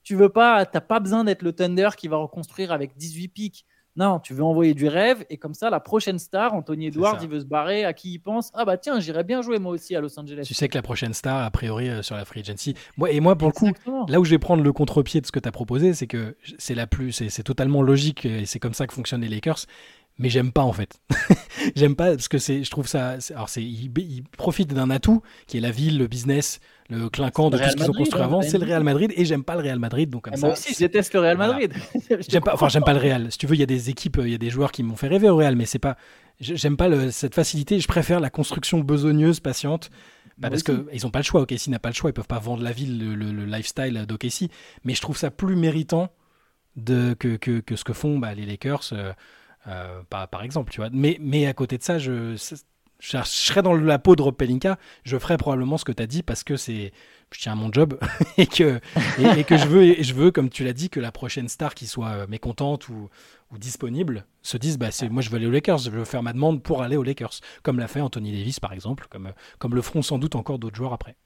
tu veux pas, t'as pas besoin d'être le Thunder qui va reconstruire avec 18 pics. Non, tu veux envoyer du rêve et comme ça, la prochaine star, Anthony Edwards, il veut se barrer. À qui il pense? Ah bah tiens, j'irais bien jouer moi aussi à Los Angeles. Tu sais que la prochaine star, a priori, euh, sur la free agency. Moi, et moi, pour le coup, là où je vais prendre le contre-pied de ce que tu as proposé, c'est que c'est la plus, c'est totalement logique et c'est comme ça que fonctionnent les Lakers mais j'aime pas en fait. j'aime pas parce que c'est, je trouve ça. Alors c'est, ils, profitent d'un atout qui est la ville, le business, le clinquant de tout ce qu'ils ont construit hein, avant. C'est le Real Madrid et j'aime pas le Real Madrid donc comme ça. Moi aussi, je déteste le Real Madrid. j'aime pas, enfin j'aime pas le Real. Si tu veux, il y a des équipes, il y a des joueurs qui m'ont fait rêver au Real, mais c'est pas. J'aime pas le, cette facilité. Je préfère la construction besogneuse, patiente. Bah parce qu'ils n'ont pas le choix. OKC n'a pas le choix. Ils peuvent pas vendre la ville, le, lifestyle d'OKC. Mais je trouve ça plus méritant de, que, que, que ce que font bah, les Lakers. Euh, euh, par, par, exemple, tu vois. Mais, mais à côté de ça, je, je, serais dans la peau de Rob Pelinka, je ferais probablement ce que tu as dit parce que c'est je tiens à mon job et que, et, que je, veux, je veux, comme tu l'as dit, que la prochaine star qui soit euh, mécontente ou, ou disponible se dise bah, c'est, moi je veux aller aux Lakers, je veux faire ma demande pour aller aux Lakers, comme l'a fait Anthony Davis par exemple, comme, comme le feront sans doute encore d'autres joueurs après.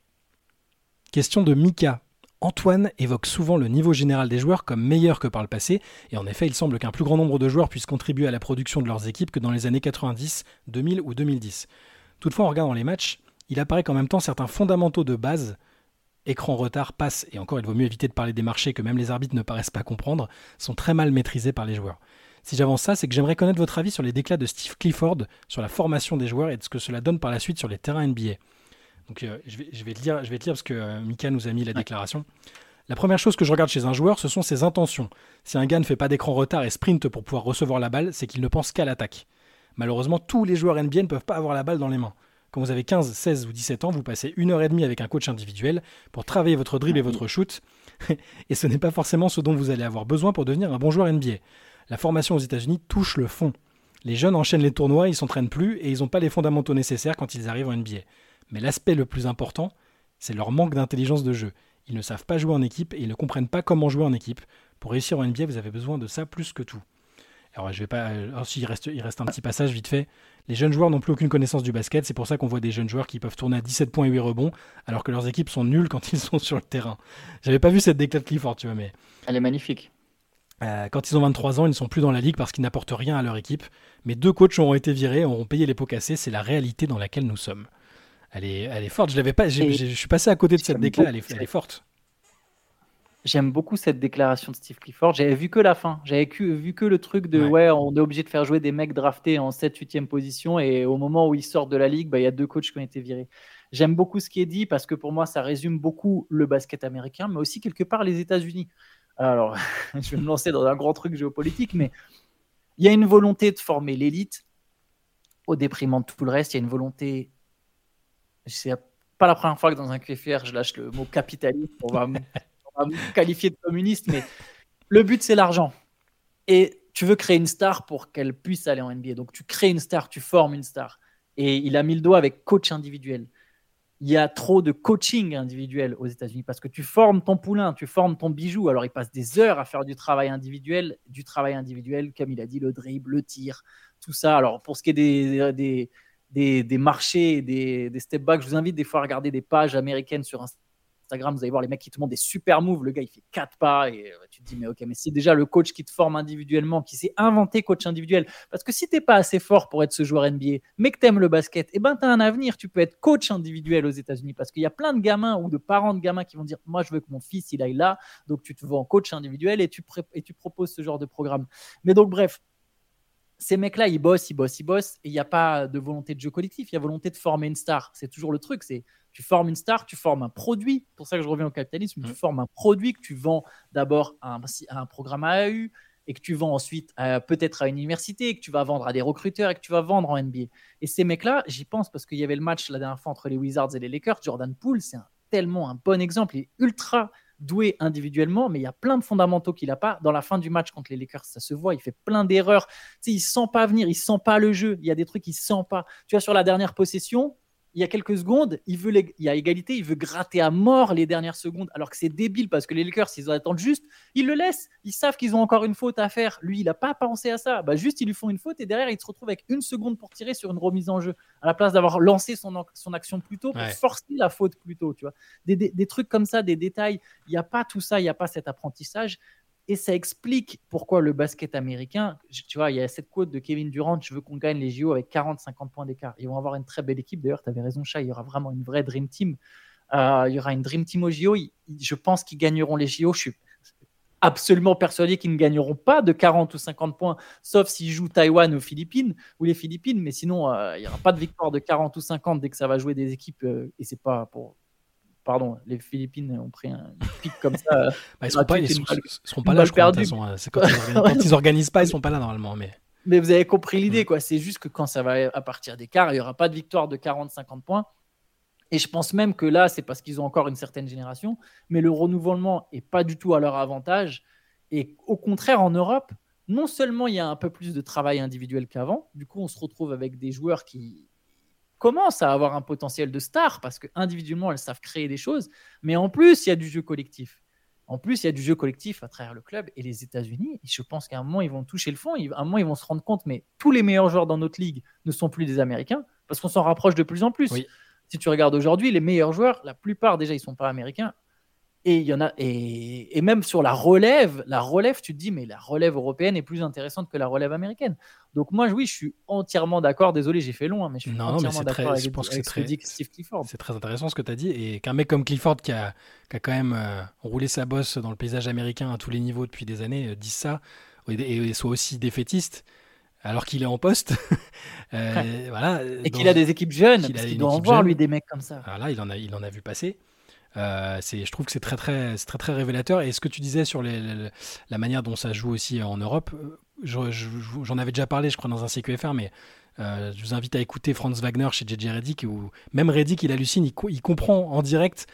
Question de Mika. Antoine évoque souvent le niveau général des joueurs comme meilleur que par le passé, et en effet il semble qu'un plus grand nombre de joueurs puissent contribuer à la production de leurs équipes que dans les années 90, 2000 ou 2010. Toutefois en regardant les matchs, il apparaît qu'en même temps certains fondamentaux de base, écran retard, passe, et encore il vaut mieux éviter de parler des marchés que même les arbitres ne paraissent pas comprendre, sont très mal maîtrisés par les joueurs. Si j'avance ça, c'est que j'aimerais connaître votre avis sur les déclats de Steve Clifford, sur la formation des joueurs et de ce que cela donne par la suite sur les terrains NBA. Donc euh, je, vais, je, vais te lire, je vais te lire parce que euh, Mika nous a mis la déclaration. La première chose que je regarde chez un joueur, ce sont ses intentions. Si un gars ne fait pas d'écran retard et sprint pour pouvoir recevoir la balle, c'est qu'il ne pense qu'à l'attaque. Malheureusement, tous les joueurs NBA ne peuvent pas avoir la balle dans les mains. Quand vous avez 15, 16 ou 17 ans, vous passez une heure et demie avec un coach individuel pour travailler votre dribble et votre shoot. et ce n'est pas forcément ce dont vous allez avoir besoin pour devenir un bon joueur NBA. La formation aux États-Unis touche le fond. Les jeunes enchaînent les tournois, ils s'entraînent plus et ils n'ont pas les fondamentaux nécessaires quand ils arrivent en NBA. Mais l'aspect le plus important, c'est leur manque d'intelligence de jeu. Ils ne savent pas jouer en équipe et ils ne comprennent pas comment jouer en équipe. Pour réussir en NBA, vous avez besoin de ça plus que tout. Alors, je vais pas. Alors, il, reste, il reste un petit passage vite fait. Les jeunes joueurs n'ont plus aucune connaissance du basket. C'est pour ça qu'on voit des jeunes joueurs qui peuvent tourner à 17 points et 8 rebonds, alors que leurs équipes sont nulles quand ils sont sur le terrain. J'avais pas vu cette déclat de Clifford, tu vois, mais. Elle est magnifique. Euh, quand ils ont 23 ans, ils ne sont plus dans la ligue parce qu'ils n'apportent rien à leur équipe. Mais deux coachs ont été virés, auront payé les pots cassés. C'est la réalité dans laquelle nous sommes. Elle est, elle est forte. Je l'avais pas. Je suis passé à côté de cette déclaration. Elle est, elle est forte. J'aime beaucoup cette déclaration de Steve Clifford. J'avais vu que la fin. J'avais vu que le truc de ouais. on est obligé de faire jouer des mecs draftés en 7-8e position et au moment où ils sortent de la ligue, bah, il y a deux coachs qui ont été virés. J'aime beaucoup ce qui est dit parce que pour moi, ça résume beaucoup le basket américain, mais aussi quelque part les États-Unis. Alors, je vais me lancer dans un grand truc géopolitique, mais il y a une volonté de former l'élite au déprimant de tout le reste. Il y a une volonté c'est pas la première fois que dans un QFR, je lâche le mot capitaliste. On va, me, qualifier de communiste, mais le but, c'est l'argent. Et tu veux créer une star pour qu'elle puisse aller en NBA. Donc, tu crées une star, tu formes une star. Et il a mis le doigt avec coach individuel. Il y a trop de coaching individuel aux États-Unis parce que tu formes ton poulain, tu formes ton bijou. Alors, il passe des heures à faire du travail individuel, du travail individuel, comme il a dit, le dribble, le tir, tout ça. Alors, pour ce qui est des, des des, des marchés, des, des step back. Je vous invite des fois à regarder des pages américaines sur Instagram. Vous allez voir les mecs qui te montrent des super moves. Le gars, il fait quatre pas et euh, tu te dis, mais ok, mais c'est déjà le coach qui te forme individuellement, qui s'est inventé coach individuel. Parce que si t'es pas assez fort pour être ce joueur NBA, mais que t'aimes le basket, eh ben, t'as un avenir. Tu peux être coach individuel aux États-Unis parce qu'il y a plein de gamins ou de parents de gamins qui vont dire, moi, je veux que mon fils, il aille là. Donc, tu te en coach individuel et tu, et tu proposes ce genre de programme. Mais donc, bref, ces mecs-là, ils bossent, ils bossent, ils bossent, et il n'y a pas de volonté de jeu collectif, il y a volonté de former une star. C'est toujours le truc, c'est tu formes une star, tu formes un produit. pour ça que je reviens au capitalisme. Tu formes un produit que tu vends d'abord à un, un, programme AAU et que tu vends ensuite peut-être à une université, que tu vas vendre à des recruteurs et que tu vas vendre en NBA. Et ces mecs-là, j'y pense parce qu'il y avait le match la dernière fois entre les Wizards et les Lakers. Jordan Poole, c'est tellement un bon exemple. Il est ultra doué individuellement, mais il y a plein de fondamentaux qu'il n'a pas. Dans la fin du match contre les Lakers, ça se voit, il fait plein d'erreurs. Tu sais, il sent pas venir, il sent pas le jeu. Il y a des trucs qu'il sent pas. Tu vois, sur la dernière possession, il y a quelques secondes, il veut il y a égalité, il veut gratter à mort les dernières secondes, alors que c'est débile parce que les Lakers, ils attendent juste, ils le laissent, ils savent qu'ils ont encore une faute à faire. Lui, il n'a pas pensé à ça. Bah, juste, ils lui font une faute et derrière, il se retrouve avec une seconde pour tirer sur une remise en jeu, à la place d'avoir lancé son, son action plus tôt pour forcer la faute plus tôt. Tu vois. Des, des, trucs comme ça, des détails, il n'y a pas tout ça, il n'y a pas cet apprentissage. Et ça explique pourquoi le basket américain, tu vois, il y a cette quote de Kevin Durant, je veux qu'on gagne les JO avec 40-50 points d'écart. Ils vont avoir une très belle équipe. D'ailleurs, tu avais raison, Chat, il y aura vraiment une vraie Dream Team. Euh, il y aura une Dream Team aux JO. Je pense qu'ils gagneront les JO. Je suis absolument persuadé qu'ils ne gagneront pas de 40 ou 50 points, sauf s'ils jouent Taïwan ou Philippines ou les Philippines. Mais sinon, euh, il n'y aura pas de victoire de 40 ou 50 dès que ça va jouer des équipes. Euh, et c'est pas pour. Pardon, les Philippines ont pris un pic comme ça. bah, ils ne seront, pas, seront pas là, je crois, hein. quand, ils organisent, pas, ils ne sont pas là normalement. Mais, mais vous avez compris l'idée, quoi. C'est juste que quand ça va à partir des quarts, il n'y aura pas de victoire de 40-50 points. Et je pense même que là, c'est parce qu'ils ont encore une certaine génération, mais le renouvellement n'est pas du tout à leur avantage. Et au contraire, en Europe, non seulement il y a un peu plus de travail individuel qu'avant, du coup, on se retrouve avec des joueurs qui commencent à avoir un potentiel de star parce qu'individuellement, elles savent créer des choses, mais en plus, il y a du jeu collectif. En plus, il y a du jeu collectif à travers le club et les États-Unis. Je pense qu'à un moment, ils vont toucher le fond. À un moment, ils vont se rendre compte, mais tous les meilleurs joueurs dans notre ligue ne sont plus des Américains parce qu'on s'en rapproche de plus en plus. Oui si tu regardes aujourd'hui, les meilleurs joueurs, la plupart déjà, ils sont pas américains. Et il y en a, et, même sur la relève, la relève, tu te dis, mais la relève européenne est plus intéressante que la relève américaine. Donc moi, oui, je suis entièrement d'accord. Désolé, j'ai fait long, hein, mais je suis entièrement d'accord avec, je pense que c'est très, Clifford. C'est très intéressant ce que tu as dit, et qu'un mec comme Clifford qui a, quand même euh, roulé sa bosse dans le paysage américain à tous les niveaux depuis des années, euh, dise ça, et, soit aussi défaitiste alors qu'il est en poste. Euh, voilà, et qu'il a des équipes jeunes, parce qu'il doit en voir lui des mecs comme ça. Voilà, il en a, il en a vu passer. Euh, c'est, je trouve que c'est très très, très très révélateur. Et ce que tu disais sur les, la manière dont ça joue aussi en Europe, euh, j'en avais déjà parlé, je crois, dans un CQFR, mais je vous invite à écouter Franz Wagner chez JJ Reddick, où même Reddick, il hallucine, il, il comprend en direct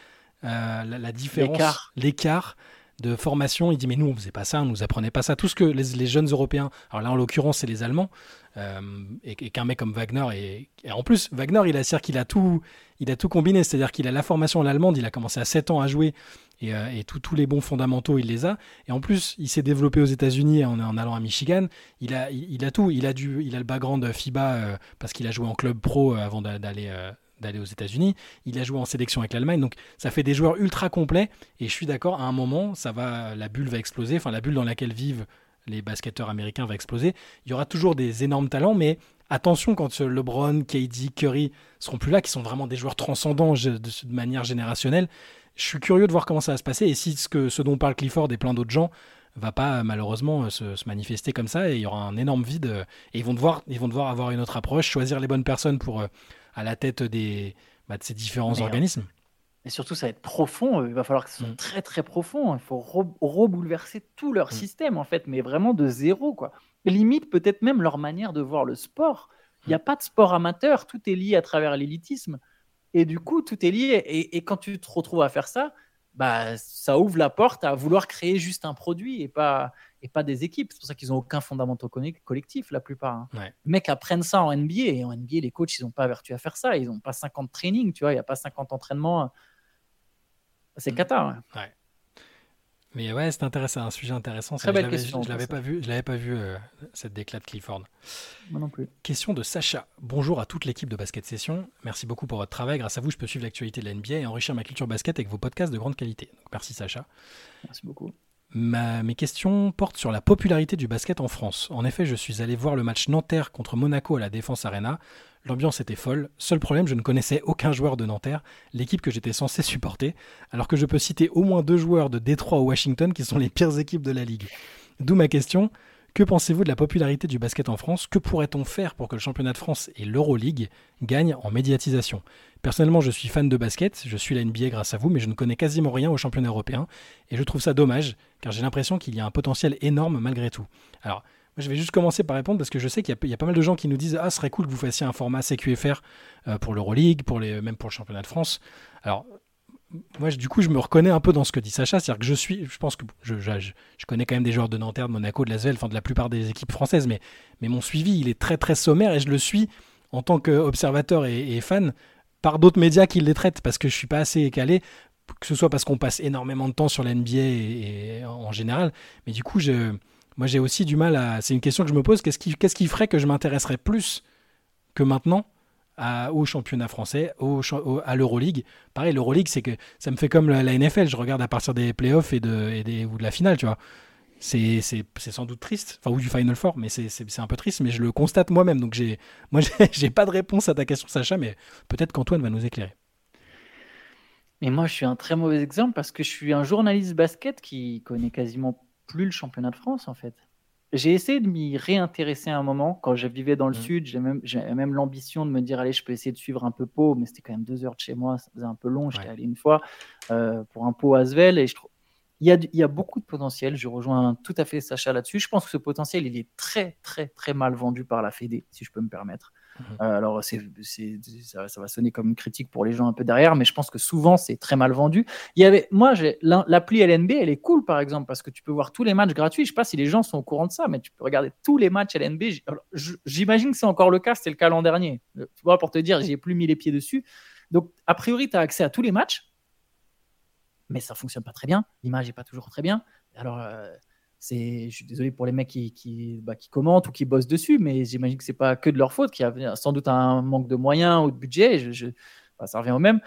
la, la, différence, l'écart de formation. Il dit mais nous on faisait pas ça, on nous apprenait pas ça. Tout ce que les, jeunes Européens, alors là en l'occurrence c'est les Allemands, euh, et, qu'un mec comme Wagner et, en plus Wagner il a qu'il a tout, il a tout combiné, c'est-à-dire qu'il a la formation en allemande, il a commencé à 7 ans à jouer et, euh, tous les bons fondamentaux il les a. Et en plus il s'est développé aux États-Unis en, en, allant à Michigan. Il a, il, a tout, il a du, il a le background FIBA euh, parce qu'il a joué en club pro avant d'aller d'aller aux États-Unis. Il a joué en sélection avec l'Allemagne, donc ça fait des joueurs ultra complets. Et je suis d'accord, à un moment, ça va, la bulle va exploser. Enfin, la bulle dans laquelle vivent les basketteurs américains va exploser. Il y aura toujours des énormes talents, mais attention quand LeBron, KD, Curry seront plus là, qui sont vraiment des joueurs transcendants de, manière générationnelle. Je suis curieux de voir comment ça va se passer et si ce, que, ce dont parle Clifford et plein d'autres gens va pas malheureusement se, se, manifester comme ça et il y aura un énorme vide et ils vont devoir ils vont devoir avoir une autre approche, choisir les bonnes personnes pour euh, à la tête des, bah, de ces différents organismes. Et surtout, ça va être profond. Euh, il va falloir que ce soit mm. très très profond. Il faut rebouleverser tout leur mm. système en fait, mais vraiment de zéro quoi. Limite peut-être même leur manière de voir le sport. Il n'y a mm. pas de sport amateur, tout est lié à travers l'élitisme. Et du coup, tout est lié. Et, et, quand tu te retrouves à faire ça, bah, ça ouvre la porte à vouloir créer juste un produit et pas, et pas des équipes. C'est pour ça qu'ils n'ont aucun fondamental collectif, la plupart. Hein. Les mecs apprennent ça en NBA et en NBA, les coachs, ils n'ont pas vertu à faire ça. Ils n'ont pas 50 trainings, tu vois, il n'y a pas 50 entraînements. C'est mm. cata. Ouais. Mais ouais, c'est intéressant, un sujet intéressant. Très belle question. Je, l'avais pas vu, je l'avais pas vu euh, cette déclat de Clifford. Moi non plus. Question de Sacha. Bonjour à toute l'équipe de Basket Session. Merci beaucoup pour votre travail. Grâce à vous, je peux suivre l'actualité de la NBA et enrichir ma culture basket avec vos podcasts de grande qualité. merci Sacha. Merci beaucoup. Ma, mes questions portent sur la popularité du basket en France. En effet, je suis allé voir le match Nanterre contre Monaco à la Défense Arena. L'ambiance était folle. Seul problème, je ne connaissais aucun joueur de Nanterre, l'équipe que j'étais censé supporter, alors que je peux citer au moins deux joueurs de Détroit ou Washington qui sont les pires équipes de la ligue. D'où ma question. Que pensez-vous de la popularité du basket en France? Que pourrait-on faire pour que le championnat de France et l'Euroleague gagnent en médiatisation? Personnellement, je suis fan de basket, je suis la NBA grâce à vous, mais je ne connais quasiment rien au championnat européen, et je trouve ça dommage, car j'ai l'impression qu'il y a un potentiel énorme malgré tout. Alors, je vais juste commencer par répondre parce que je sais qu'il y, a pas mal de gens qui nous disent Ah, ce serait cool que vous fassiez un format CQFR euh, pour l'Euroleague, même pour le championnat de France. Alors, moi, du coup, je me reconnais un peu dans ce que dit Sacha. C'est-à-dire que je suis, je pense que je, je, connais quand même des joueurs de Nanterre, de Monaco, de Lasvel, enfin de la plupart des équipes françaises, mais, mais mon suivi, il est très très sommaire et je le suis en tant qu'observateur et, fan par d'autres médias qui les traitent parce que je suis pas assez calé que ce soit parce qu'on passe énormément de temps sur l'NBA et, et, en général, mais du coup, moi, j'ai aussi du mal à. C'est une question que je me pose. Qu'est-ce qui, qu'est-ce qui ferait que je m'intéresserais plus que maintenant au championnat français, au, à l'Euroleague Pareil, l'Euroleague, c'est que ça me fait comme la, NFL. Je regarde à partir des playoffs et de, et ou de la finale, tu vois. c'est sans doute triste, enfin, ou du Final Four, mais c'est un peu triste, mais je le constate moi-même. Donc, moi, j'ai pas de réponse à ta question, Sacha, mais peut-être qu'Antoine va nous éclairer. Mais moi, je suis un très mauvais exemple parce que je suis un journaliste basket qui connaît quasiment plus le championnat de France, en fait. J'ai essayé de m'y réintéresser un moment. Quand je vivais dans le mmh. sud, j'ai même, même l'ambition de me dire allez, je peux essayer de suivre un peu Pau, mais c'était quand même deux heures de chez moi, ça faisait un peu long. J'étais allé une fois euh, pour un Pau Asvel et je trouve. Il y, a, il y a beaucoup de potentiel. Je rejoins tout à fait Sacha là-dessus. Je pense que ce potentiel, il est très, très, très mal vendu par la Fédé, si je peux me permettre. Mhm. Euh, alors, ça, va sonner comme une critique pour les gens un peu derrière, mais je pense que souvent, c'est très mal vendu. Il y avait, moi, l'appli LNB, elle est cool, par exemple, parce que tu peux voir tous les matchs gratuits. Je ne sais pas si les gens sont au courant de ça, mais tu peux regarder tous les matchs LNB. j'imagine que c'est encore le cas, c'était le cas l'an dernier. Euh, tu pour te dire, j'ai plus mis les pieds dessus. Donc, a priori, tu as accès à tous les matchs, mais ça fonctionne pas très bien. L'image n'est pas toujours très bien. Alors, euh, je suis désolé pour les mecs qui, qui, bah, qui commentent ou qui bossent dessus, mais j'imagine que c'est pas que de leur faute, qu'il y a sans doute un manque de moyens ou de budget. Je, ça revient au même.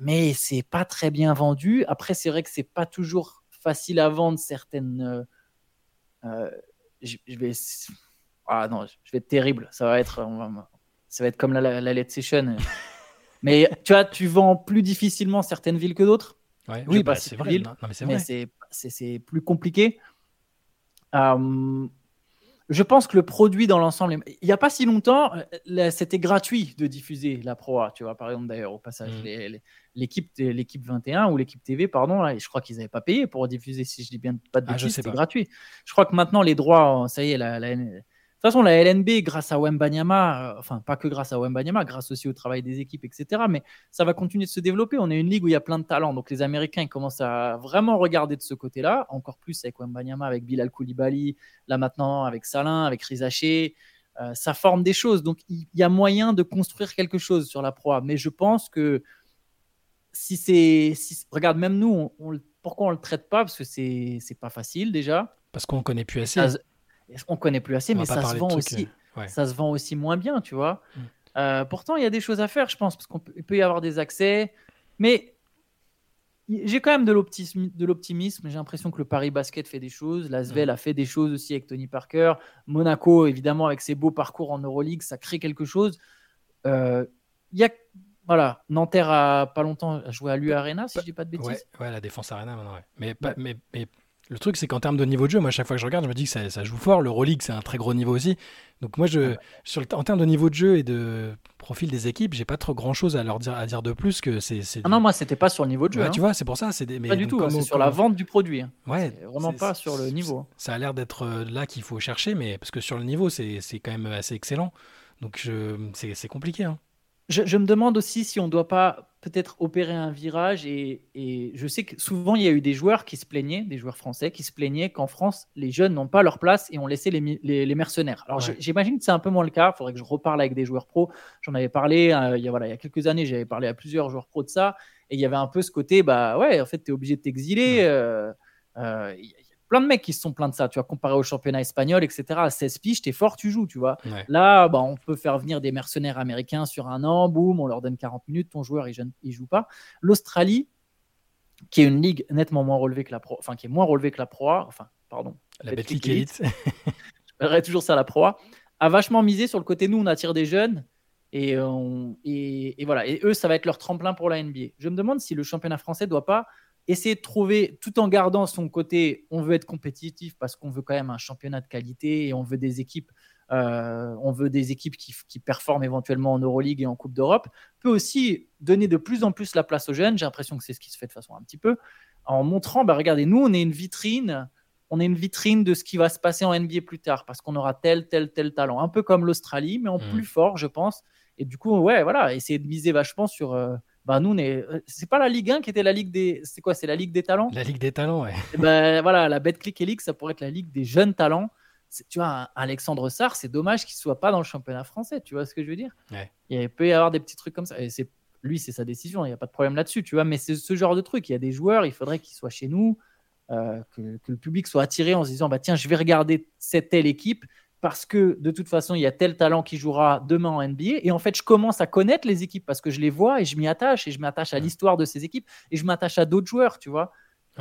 Mais c'est pas très bien vendu. Après, c'est vrai que c'est pas toujours facile à vendre certaines. Euh, euh, je, vais. Ah non, je vais être terrible. Ça va être, ça va être comme la, la, Let's Session. mais tu vois, tu vends plus difficilement certaines villes que d'autres. oui, bah, c'est vrai. mais c'est plus compliqué. Euh, je pense que le produit dans l'ensemble, il n'y a pas si longtemps, euh, c'était gratuit de diffuser la Pro A, tu vois, par exemple d'ailleurs au passage, mmh. l'équipe l'équipe 21 ou l'équipe TV, pardon, là, je crois qu'ils n'avaient pas payé pour diffuser, si je dis bien pas de ah, bêtises, c'était gratuit. Je crois que maintenant les droits, ça y est, la, la, toute façon, la LNB, grâce à Wembanyama, euh, enfin, pas que grâce à Wembanyama, grâce aussi au travail des équipes, etc., mais ça va continuer de se développer. On est une ligue où il y a plein de talents. Donc, les Américains, ils commencent à vraiment regarder de ce côté-là, encore plus avec Wembanyama, avec Bilal Koulibaly, là maintenant avec Salin, avec Rizaché. Euh, ça forme des choses. Donc, il y a moyen de construire quelque chose sur la proie. Mais je pense que si c'est. regarde, même nous, pourquoi on ne le traite pas? Parce que c'est pas facile déjà. Parce qu'on ne connaît plus assez on connaît plus assez, mais ça se vend aussi. Euh, ça se vend aussi moins bien, tu vois. Mm. Euh, pourtant, il y a des choses à faire, je pense, parce qu'il peut y avoir des accès. Mais j'ai quand même de l'optimisme. J'ai l'impression que le Paris Basket fait des choses. L'Asvel mm. a fait des choses aussi avec Tony Parker. Monaco, évidemment, avec ses beaux parcours en Euroleague, ça crée quelque chose. Euh, il y a voilà, Nanterre a pas longtemps joué à l'U Arena, si je dis pas de bêtises. Ouais, la Défense Arena maintenant. Mais, mais, mais, le truc, c'est qu'en termes de niveau de jeu, moi, à chaque fois que je regarde, je me dis que ça, joue fort. Le Euroleague, c'est un très gros niveau aussi. Donc, moi, je, sur le, en termes de niveau de jeu et de profil des équipes, j'ai pas trop grand chose à leur dire, à dire de plus que c'est. Ah non, moi, c'était pas sur le niveau de jeu. Tu hein. vois, c'est pour ça. C'est pas du tout. Hein, c'est sur la vente du produit. Hein. Ouais. Vraiment pas sur le niveau. Ça a l'air d'être euh, là qu'il faut chercher, mais parce que sur le niveau, c'est quand même assez excellent. Donc, c'est compliqué. Hein. Je, me demande aussi si on ne doit pas peut-être opérer un virage. Et, je sais que souvent, il y a eu des joueurs qui se plaignaient, des joueurs français qui se plaignaient qu'en France, les jeunes n'ont pas leur place et ont laissé les, mercenaires. Alors, j'imagine que c'est un peu moins le cas. Il faudrait que je reparle avec des joueurs pros. J'en avais parlé euh, il, y a, voilà, il y a quelques années, j'avais parlé à plusieurs joueurs pros de ça. Et il y avait un peu ce côté, bah ouais, en fait, tu es obligé de t'exiler. Euh, euh, plein de mecs qui se sont plaints de ça, tu vois, comparé au championnat espagnol, etc. À 16 piges, t'es fort, tu joues, tu vois. Là, bah, on peut faire venir des mercenaires américains sur un an, boum, on leur donne 40 minutes, ton joueur, il, il joue pas. L'Australie, qui est une ligue nettement moins relevée que la Pro, enfin, qui est moins relevée que la Pro enfin, pardon. La Betclic Elite. Je toujours ça la Pro a vachement misé sur le côté, nous, on attire des jeunes. Et, et, et, voilà. Et eux, ça va être leur tremplin pour la NBA. Je me demande si le championnat français doit pas essayer de trouver, tout en gardant son côté, on veut être compétitif parce qu'on veut quand même un championnat de qualité et on veut des équipes, euh, on veut des équipes qui, performent éventuellement en Euroleague et en Coupe d'Europe, peut aussi donner de plus en plus la place aux jeunes. J'ai l'impression que c'est ce qui se fait de façon un petit peu, en montrant, bah, regardez, nous, on est une vitrine. On est une vitrine de ce qui va se passer en NBA plus tard parce qu'on aura tel, tel, tel talent. Un peu comme l'Australie, mais en mmh. plus fort, je pense. Et du coup, ouais, voilà, essayer de miser vachement sur, euh, bah nous, euh, c'est pas la Ligue 1 qui était la Ligue des. C'est quoi C'est la Ligue des talents? La Ligue des talents, ouais. Et ben voilà, la Betclic Elite, ça pourrait être la Ligue des jeunes talents. Tu vois, Alexandre Sarr, c'est dommage qu'il soit pas dans le championnat français. Tu vois ce que je veux dire? Ouais. Il peut y avoir des petits trucs comme ça. Et c'est lui, c'est sa décision. Il n'y a pas de problème là-dessus, tu vois. Mais c'est ce genre de truc. Il y a des joueurs, il faudrait qu'ils soient chez nous, euh, que, que, le public soit attiré en se disant, bah tiens, je vais regarder cette telle équipe parce que de toute façon, il y a tel talent qui jouera demain en NBA. Et en fait, je commence à connaître les équipes parce que je les vois et je m'y attache et je m'attache à l'histoire de ces équipes et je m'attache à d'autres joueurs, tu vois.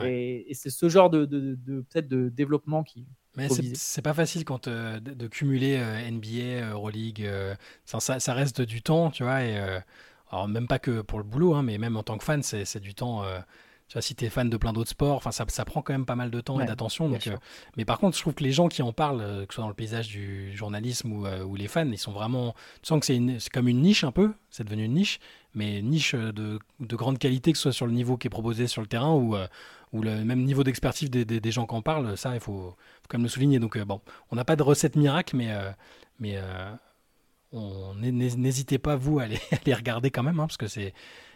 Et, c'est ce genre de, peut-être de développement qui. Mais c'est pas facile quand euh, de, cumuler euh, NBA, Euroleague. Ça, ça, reste du temps, tu vois. Et, alors même pas que pour le boulot, hein, mais même en tant que fan, c'est du temps tu vois, si tu es fan de plein d'autres sports, enfin, ça, ça, prend quand même pas mal de temps et d'attention. Donc, euh, mais par contre, je trouve que les gens qui en parlent, euh, que ce soit dans le paysage du journalisme ou, euh, ou les fans, ils sont vraiment. Tu sens que c'est comme une niche un peu, c'est devenu une niche, mais une niche de, de, grande qualité, que ce soit sur le niveau qui est proposé sur le terrain ou, ou le même niveau d'expertise des, des, gens qui en parlent. Ça, il faut, faut, quand même le souligner. Donc, bon, on n'a pas de recette miracle, mais. mais n'hésitez pas vous à les, à les, regarder quand même, hein, parce que c'est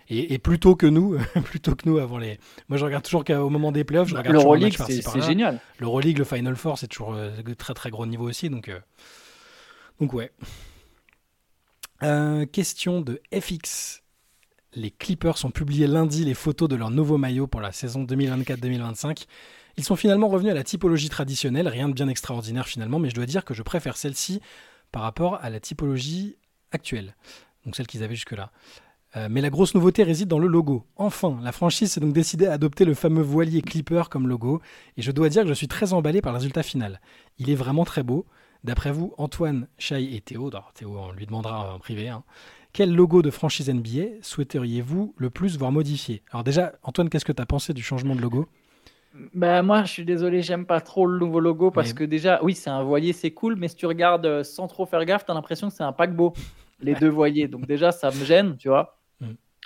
et, plutôt que nous, plutôt que nous avant les. Moi, je regarde toujours qu'au moment des playoffs, je regarde L'Euroleague, c'est génial. L'Euroleague, le Final Four, c'est toujours euh, très très gros niveau aussi, donc euh, donc ouais. Euh, question de FX. Les Clippers ont publié lundi les photos de leur nouveau maillot pour la saison 2024-2025. Ils sont finalement revenus à la typologie traditionnelle, rien de bien extraordinaire finalement, mais je dois dire que je préfère celle-ci par rapport à la typologie actuelle, donc celle qu'ils avaient jusque-là. Euh, mais la grosse nouveauté réside dans le logo. Enfin, la franchise s'est donc décidée à adopter le fameux voilier Clipper comme logo, et je dois dire que je suis très emballé par le résultat final. Il est vraiment très beau. D'après vous, Antoine, Chai et Théo, Théo on lui demandera en privé, hein, quel logo de franchise NBA souhaiteriez-vous le plus voir modifié? Alors déjà, Antoine, qu'est-ce que tu as pensé du changement de logo? Bah moi, je suis désolé, j'aime pas trop le nouveau logo parce que déjà, oui, c'est un voilier, c'est cool, mais si tu regardes euh, sans trop faire gaffe, tu as l'impression que c'est un paquebot, les deux voiliers. Donc déjà, ça me gêne, tu vois.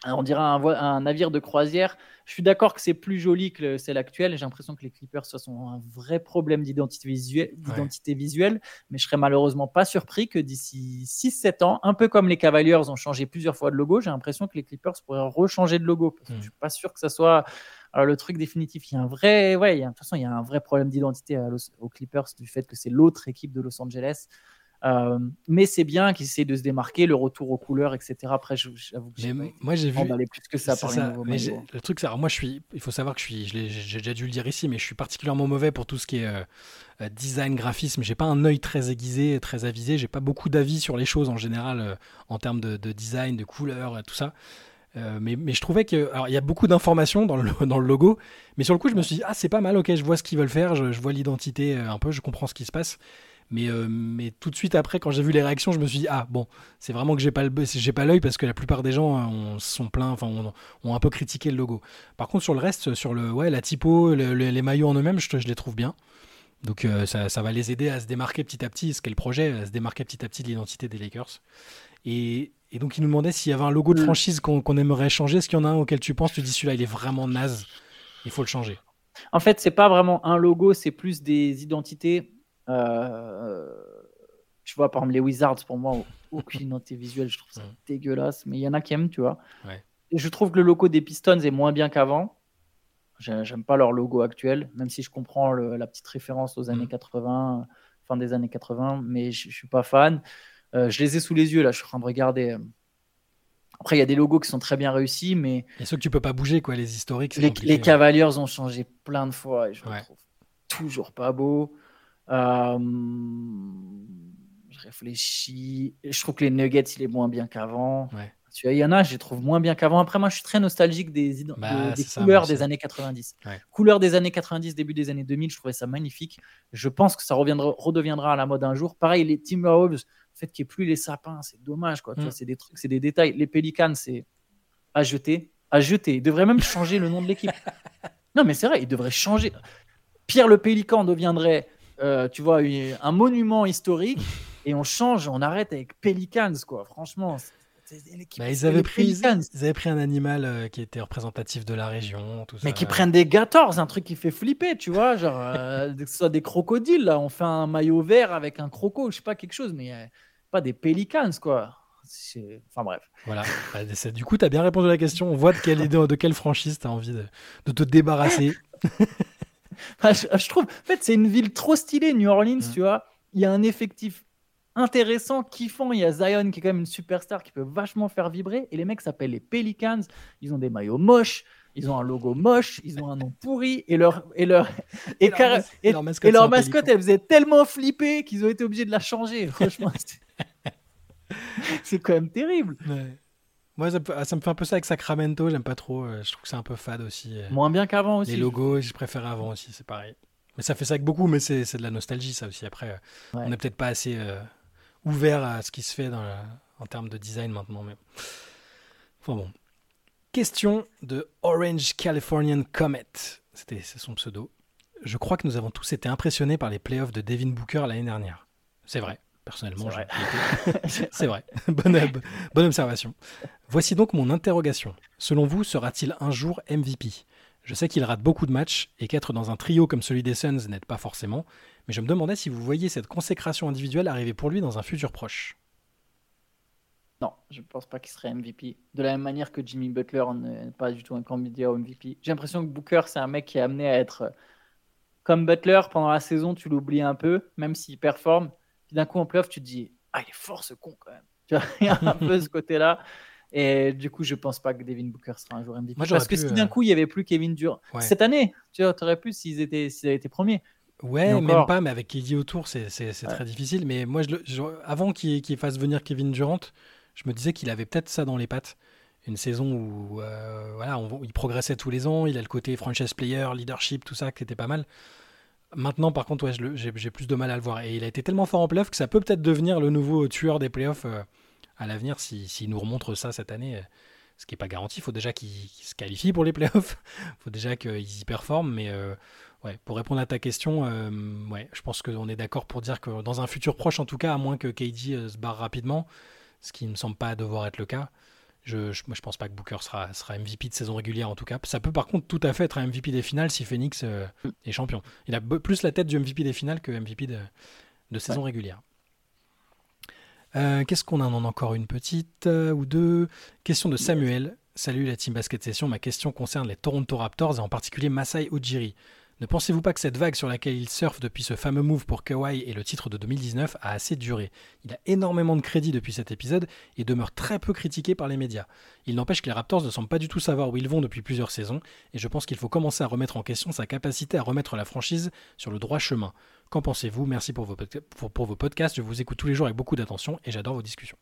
On dirait un, navire de croisière. Je suis d'accord que c'est plus joli que celle actuelle. J'ai l'impression que les Clippers ce sont un vrai problème d'identité visuelle, mais je serais malheureusement pas surpris que d'ici 6-7 ans, un peu comme les Cavaliers ont changé plusieurs fois de logo, j'ai l'impression que les Clippers pourraient rechanger de logo. Je ne Je suis pas sûr que ça soit le truc définitif. Il y a un vrai, ouais, de toute façon, il y a un vrai problème d'identité aux Clippers du fait que c'est l'autre équipe de Los Angeles. Euh, mais c'est bien qu'ils essaient de se démarquer, le retour aux couleurs, etc. Après, j'avoue que j'ai moi j'ai vu plus que ça par Le truc, c'est moi je suis, il faut savoir que je suis, j'ai déjà dû le dire ici, mais je suis particulièrement mauvais pour tout ce qui est euh, euh, design, graphisme. J'ai pas un œil très aiguisé, très avisé. J'ai pas beaucoup d'avis sur les choses en général en termes de, design, de couleurs, tout ça. mais, mais, je trouvais que. Alors, il y a beaucoup d'informations dans le, dans le logo, mais sur le coup, je me suis dit, ah, c'est pas mal, ok, je vois ce qu'ils veulent faire, je, je vois l'identité un peu, je comprends ce qui se passe. Mais, euh, mais tout de suite après, quand j'ai vu les réactions, je me suis dit ah bon, c'est vraiment que j'ai pas j'ai pas l'œil parce que la plupart des gens euh, sont pleins, enfin ont, un peu critiqué le logo. Par contre sur le reste, sur le ouais la typo, les maillots en eux-mêmes, je, je, les trouve bien. Donc euh, ça, ça, va les aider à se démarquer petit à petit, ce qu'est le projet, à se démarquer petit à petit de l'identité des Lakers. Et, et, donc il nous demandait s'il y avait un logo de mm. franchise qu'on aimerait changer. Est-ce qu'il y en a un auquel tu penses? Tu dis celui-là il est vraiment naze, il faut le changer. En fait, c'est pas vraiment un logo, c'est plus des identités euh, tu vois, par exemple, les Wizards, pour moi, aucune identité visuelle, je trouve ça dégueulasse, mais il y en a qui aiment, tu vois. Et je trouve que le logo des Pistons est moins bien qu'avant. J'aime pas leur logo actuel, même si je comprends la petite référence aux années 80, mm. fin des années 80, mais je, je suis pas fan. Euh, je les ai sous les yeux, là, je suis en train de regarder. Après, il y a des logos qui sont très bien réussis, mais. Et ceux que tu peux pas bouger, quoi, les historiques. Les, les Cavaliers ont changé plein de fois et je trouve toujours pas beau. Euh, je réfléchis. Je trouve que les Nuggets, il est moins bien qu'avant. Il y en a, je les trouve moins bien qu'avant. Après, moi, je suis très nostalgique des, bah, des couleurs des années 90. Couleurs des années 90, début des années 2000, je trouvais ça magnifique. Je pense que ça reviendra, redeviendra à la mode un jour. Pareil, les Timberwolves, le fait qu'il n'y ait plus les sapins, c'est dommage. Quoi. Mm. C'est des trucs, c'est des détails. Les Pelicans, c'est à jeter. À jeter. Ils devraient même changer le nom de l'équipe. non, mais c'est vrai, ils devraient changer. Pierre le Pélican deviendrait euh, tu vois, un monument historique et on change, on arrête avec Pelicans, quoi. Franchement, bah, ils, avaient pris, ils avaient pris un animal euh, qui était représentatif de la région. Tout mais qui prennent des Gators, un truc qui fait flipper, tu vois. Genre, euh, que ce soit des crocodiles, là. On fait un maillot vert avec un croco, je sais pas, quelque chose, mais pas des Pelicans, quoi. Enfin bref. Voilà. Bah, du coup, tu as bien répondu à la question. On voit de quelle, de quelle franchise tu as envie de, de te débarrasser. je, trouve, en fait, c'est une ville trop stylée, New Orleans, tu vois. Il y a un effectif intéressant, kiffant. Il y a Zion qui est quand même une superstar qui peut vachement faire vibrer. Et les mecs s'appellent les Pelicans. Ils ont des maillots moches. Ils ont un logo moche, ils ont un nom pourri et leur et leur et, leur, mascotte, elle faisait tellement flipper qu'ils ont été obligés de la changer. Franchement, c'est quand même terrible. Moi, ça, me fait un peu ça avec Sacramento, j'aime pas trop. je trouve que c'est un peu fade aussi. Moins bien qu'avant aussi. Les logos, je préfère avant aussi, c'est pareil. Mais ça fait ça avec beaucoup, mais c'est de la nostalgie, ça aussi. Après, on n'est peut-être pas assez ouvert à ce qui se fait dans en termes de design maintenant. Mais... Enfin bon. Question de Orange Californian Comet. C'était son pseudo. Je crois que nous avons tous été impressionnés par les playoffs de Devin Booker l'année dernière. C'est vrai. Personnellement, c'est vrai. bonne, bonne observation. Voici donc mon interrogation. Selon vous, sera-t-il un jour MVP Je sais qu'il rate beaucoup de matchs et qu'être dans un trio comme celui des Suns n'aide pas forcément, mais je me demandais si vous voyez cette consécration individuelle arriver pour lui dans un futur proche. Non, je ne pense pas qu'il serait MVP. De la même manière que Jimmy Butler n'est pas du tout un candidat au MVP. J'ai l'impression que Booker, c'est un mec qui est amené à être comme Butler pendant la saison, tu l'oublies un peu, même s'il performe. Puis d'un coup, en playoff, tu te dis Ah, il est fort ce con quand même. Tu vois, il y a un peu ce côté-là. Et du coup, je pense pas que Devin Booker sera un jour MVP. Parce que si d'un euh, coup, il n'y avait plus Kevin Durant. Cette année, tu aurais pu s'ils étaient, s'ils avaient été premiers. Ouais, même pas, mais avec KD autour, c'est très difficile. Mais moi, je, avant qu'il fasse venir Kevin Durant, je me disais qu'il avait peut-être ça dans les pattes. Une saison où euh, voilà, il progressait tous les ans, il a le côté franchise player, leadership, tout ça, qui était pas mal. Maintenant, par contre, ouais, j'ai plus de mal à le voir. Et il a été tellement fort en playoff que ça peut peut-être devenir le nouveau tueur des playoffs euh, à l'avenir s'il si, nous remontre ça cette année. Ce qui n'est pas garanti. Il faut déjà qu'il se qualifie pour les playoffs. Il faut déjà qu'ils y performent. Mais euh, Ouais, pour répondre à ta question, euh, ouais, je pense qu'on est d'accord pour dire que dans un futur proche, en tout cas, à moins que KD euh, se barre rapidement, ce qui ne me semble pas devoir être le cas, je, je, moi, je pense pas que Booker sera, sera MVP de saison régulière en tout cas. Ça peut par contre tout à fait être un MVP des finales si Phoenix euh, est champion. Il a plus la tête du MVP des finales que MVP de, de saison régulière. Qu'est-ce qu'on a? En a encore une petite ou deux Question de Samuel. Salut la team basket session. Ma question concerne les Toronto Raptors et en particulier Masai Ujiri. Ne pensez-vous pas que cette vague sur laquelle il surfe depuis ce fameux move pour Kawhi et le titre de 2019 a assez duré? Il a énormément de crédit depuis cet épisode et demeure très peu critiqué par les médias. Il n'empêche que les Raptors ne semblent pas du tout savoir où ils vont depuis plusieurs saisons et je pense qu'il faut commencer à remettre en question sa capacité à remettre la franchise sur le droit chemin. Qu'en pensez-vous? Merci pour vos, pour vos podcasts, je vous écoute tous les jours avec beaucoup d'attention et j'adore vos discussions.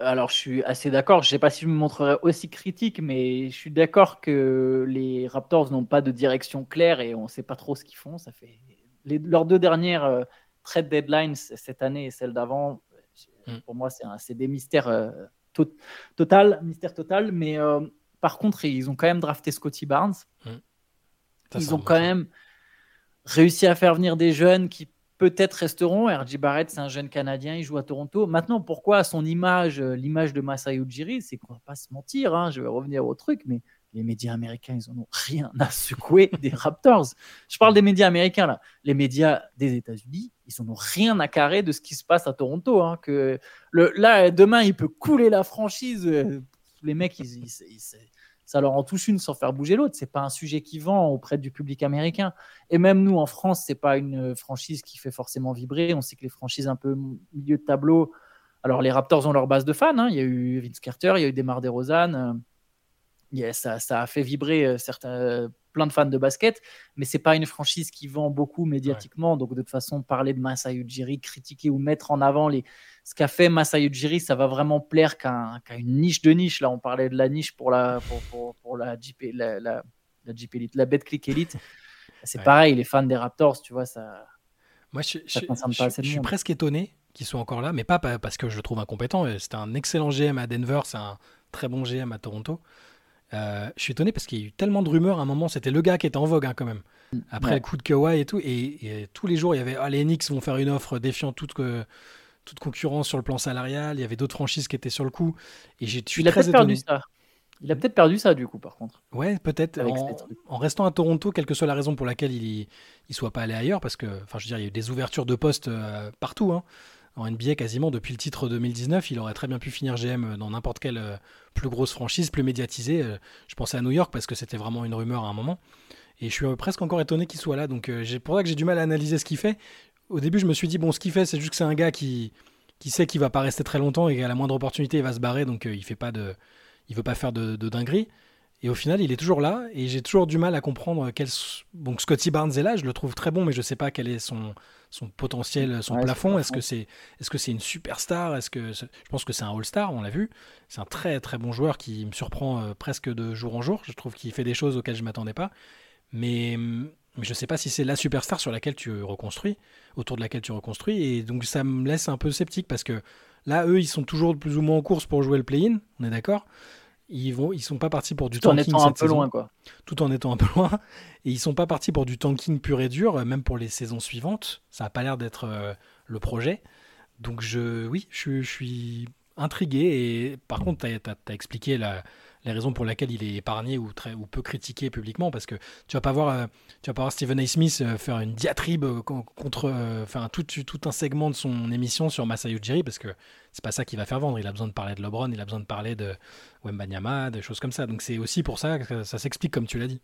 Alors, je suis assez d'accord. Je ne sais pas si je me montrerai aussi critique, mais je suis d'accord que les Raptors n'ont pas de direction claire et on ne sait pas trop ce qu'ils font. Ça fait leurs deux dernières euh, trade deadlines cette année et celle d'avant. Mm. Pour moi, c'est des mystères euh, total, mystère total. Mais euh, par contre, ils ont quand même drafté Scotty Barnes. Mm. Ils ont quand même réussi à faire venir des jeunes qui peut-être resteront. RJ Barrett, c'est un jeune Canadien, il joue à Toronto. Maintenant, pourquoi son image, euh, l'image de Masai Ujiri, c'est qu'on va pas se mentir, hein, je vais revenir au truc, mais les médias américains, ils en ont rien à secouer des Raptors. Je parle des médias américains, là. Les médias des États-Unis, ils en ont rien à carrer de ce qui se passe à Toronto. Hein, que le, là, demain, il peut couler la franchise. Euh, les mecs, ils, ça leur en touche une sans faire bouger l'autre. C'est pas un sujet qui vend auprès du public américain. Et même nous, en France, c'est pas une franchise qui fait forcément vibrer. On sait que les franchises un peu milieu de tableau. Alors, les Raptors ont leur base de fans. Hein. Il y a eu Vince Carter, il y a eu Demar DeRozan. Euh, ça, ça, a fait vibrer euh, certains, plein de fans de basket, mais c'est pas une franchise qui vend beaucoup médiatiquement. Donc, de toute façon, parler de Masai Ujiri, critiquer ou mettre en avant les... ce qu'a fait Masai Ujiri, ça va vraiment plaire qu'à une niche de niche. Là, on parlait de la niche pour la, pour, pour, la JP, la, la, la Elite, la Elite. C'est pareil, les fans des Raptors, tu vois, ça. Moi, je, je, suis presque étonné qu'ils soient encore là, mais pas parce que je le trouve incompétent. C'était un excellent GM à Denver, c'est un très bon GM à Toronto. Euh, je suis étonné parce qu'il y a eu tellement de rumeurs à un moment. C'était le gars qui était en vogue hein, quand même. Après le coup de Kawhi et tout. Et, tous les jours, il y avait ah, les Knicks vont faire une offre défiant toute, toute concurrence sur le plan salarial. Il y avait d'autres franchises qui étaient sur le coup. Et j'ai Il a peut-être perdu ça. Il a peut-être perdu ça du coup, par contre. Ouais, peut-être. En, restant à Toronto, quelle que soit la raison pour laquelle il ne soit pas allé ailleurs, parce que, enfin, je veux dire, il y a eu des ouvertures de postes euh, partout. Hein en NBA quasiment depuis le titre 2019. Il aurait très bien pu finir GM dans n'importe quelle euh, plus grosse franchise, plus médiatisée. Euh, je pensais à New York parce que c'était vraiment une rumeur à un moment. Et je suis euh, presque encore étonné qu'il soit là. Donc c'est pour ça que j'ai du mal à analyser ce qu'il fait. Au début, je me suis dit, bon, ce qu'il fait, c'est juste que c'est un gars qui, qui sait qu'il va pas rester très longtemps et qu'à la moindre opportunité, il va se barrer. Donc il fait pas de, il veut pas faire de, de dinguerie. Et au final, il est toujours là. Et j'ai toujours du mal à comprendre quel. Donc, Scotty Barnes est là, je le trouve très bon, mais je ne sais pas quel est son, son potentiel, son plafond. Est-ce que c'est est -ce c'est une superstar Est-ce que Je pense que c'est un All-Star, on l'a vu. C'est un très très bon joueur qui me surprend euh, presque de jour en jour. Je trouve qu'il fait des choses auxquelles je ne m'attendais pas. Mais, mais je ne sais pas si c'est la superstar sur laquelle tu reconstruis, autour de laquelle tu reconstruis. Et donc, ça me laisse un peu sceptique parce que Là, eux, ils sont toujours plus ou moins en course pour jouer le play-in, on est d'accord ils vont, ils sont pas partis pour du tout tanking en étant un peu loin, quoi. Tout en étant un peu loin, et ils sont pas partis pour du tanking pur et dur, même pour les saisons suivantes. Ça a pas l'air d'être euh, le projet. Donc je, oui, je, je, suis intrigué. Et par contre, tu as, expliqué la, les raisons pour lesquelles il est épargné ou, très, ou peu critiqué publiquement, parce que tu vas pas voir, euh, tu vas pas voir Stephen A. Smith euh, faire une diatribe euh, contre, enfin tout, tout, un segment de son émission sur Masai Ujiri, parce que c'est pas ça qui va faire vendre. Il a besoin de parler de LeBron, il a besoin de parler de Wembanyama, des choses comme ça. Donc c'est aussi pour ça que ça s'explique comme tu l'as dit.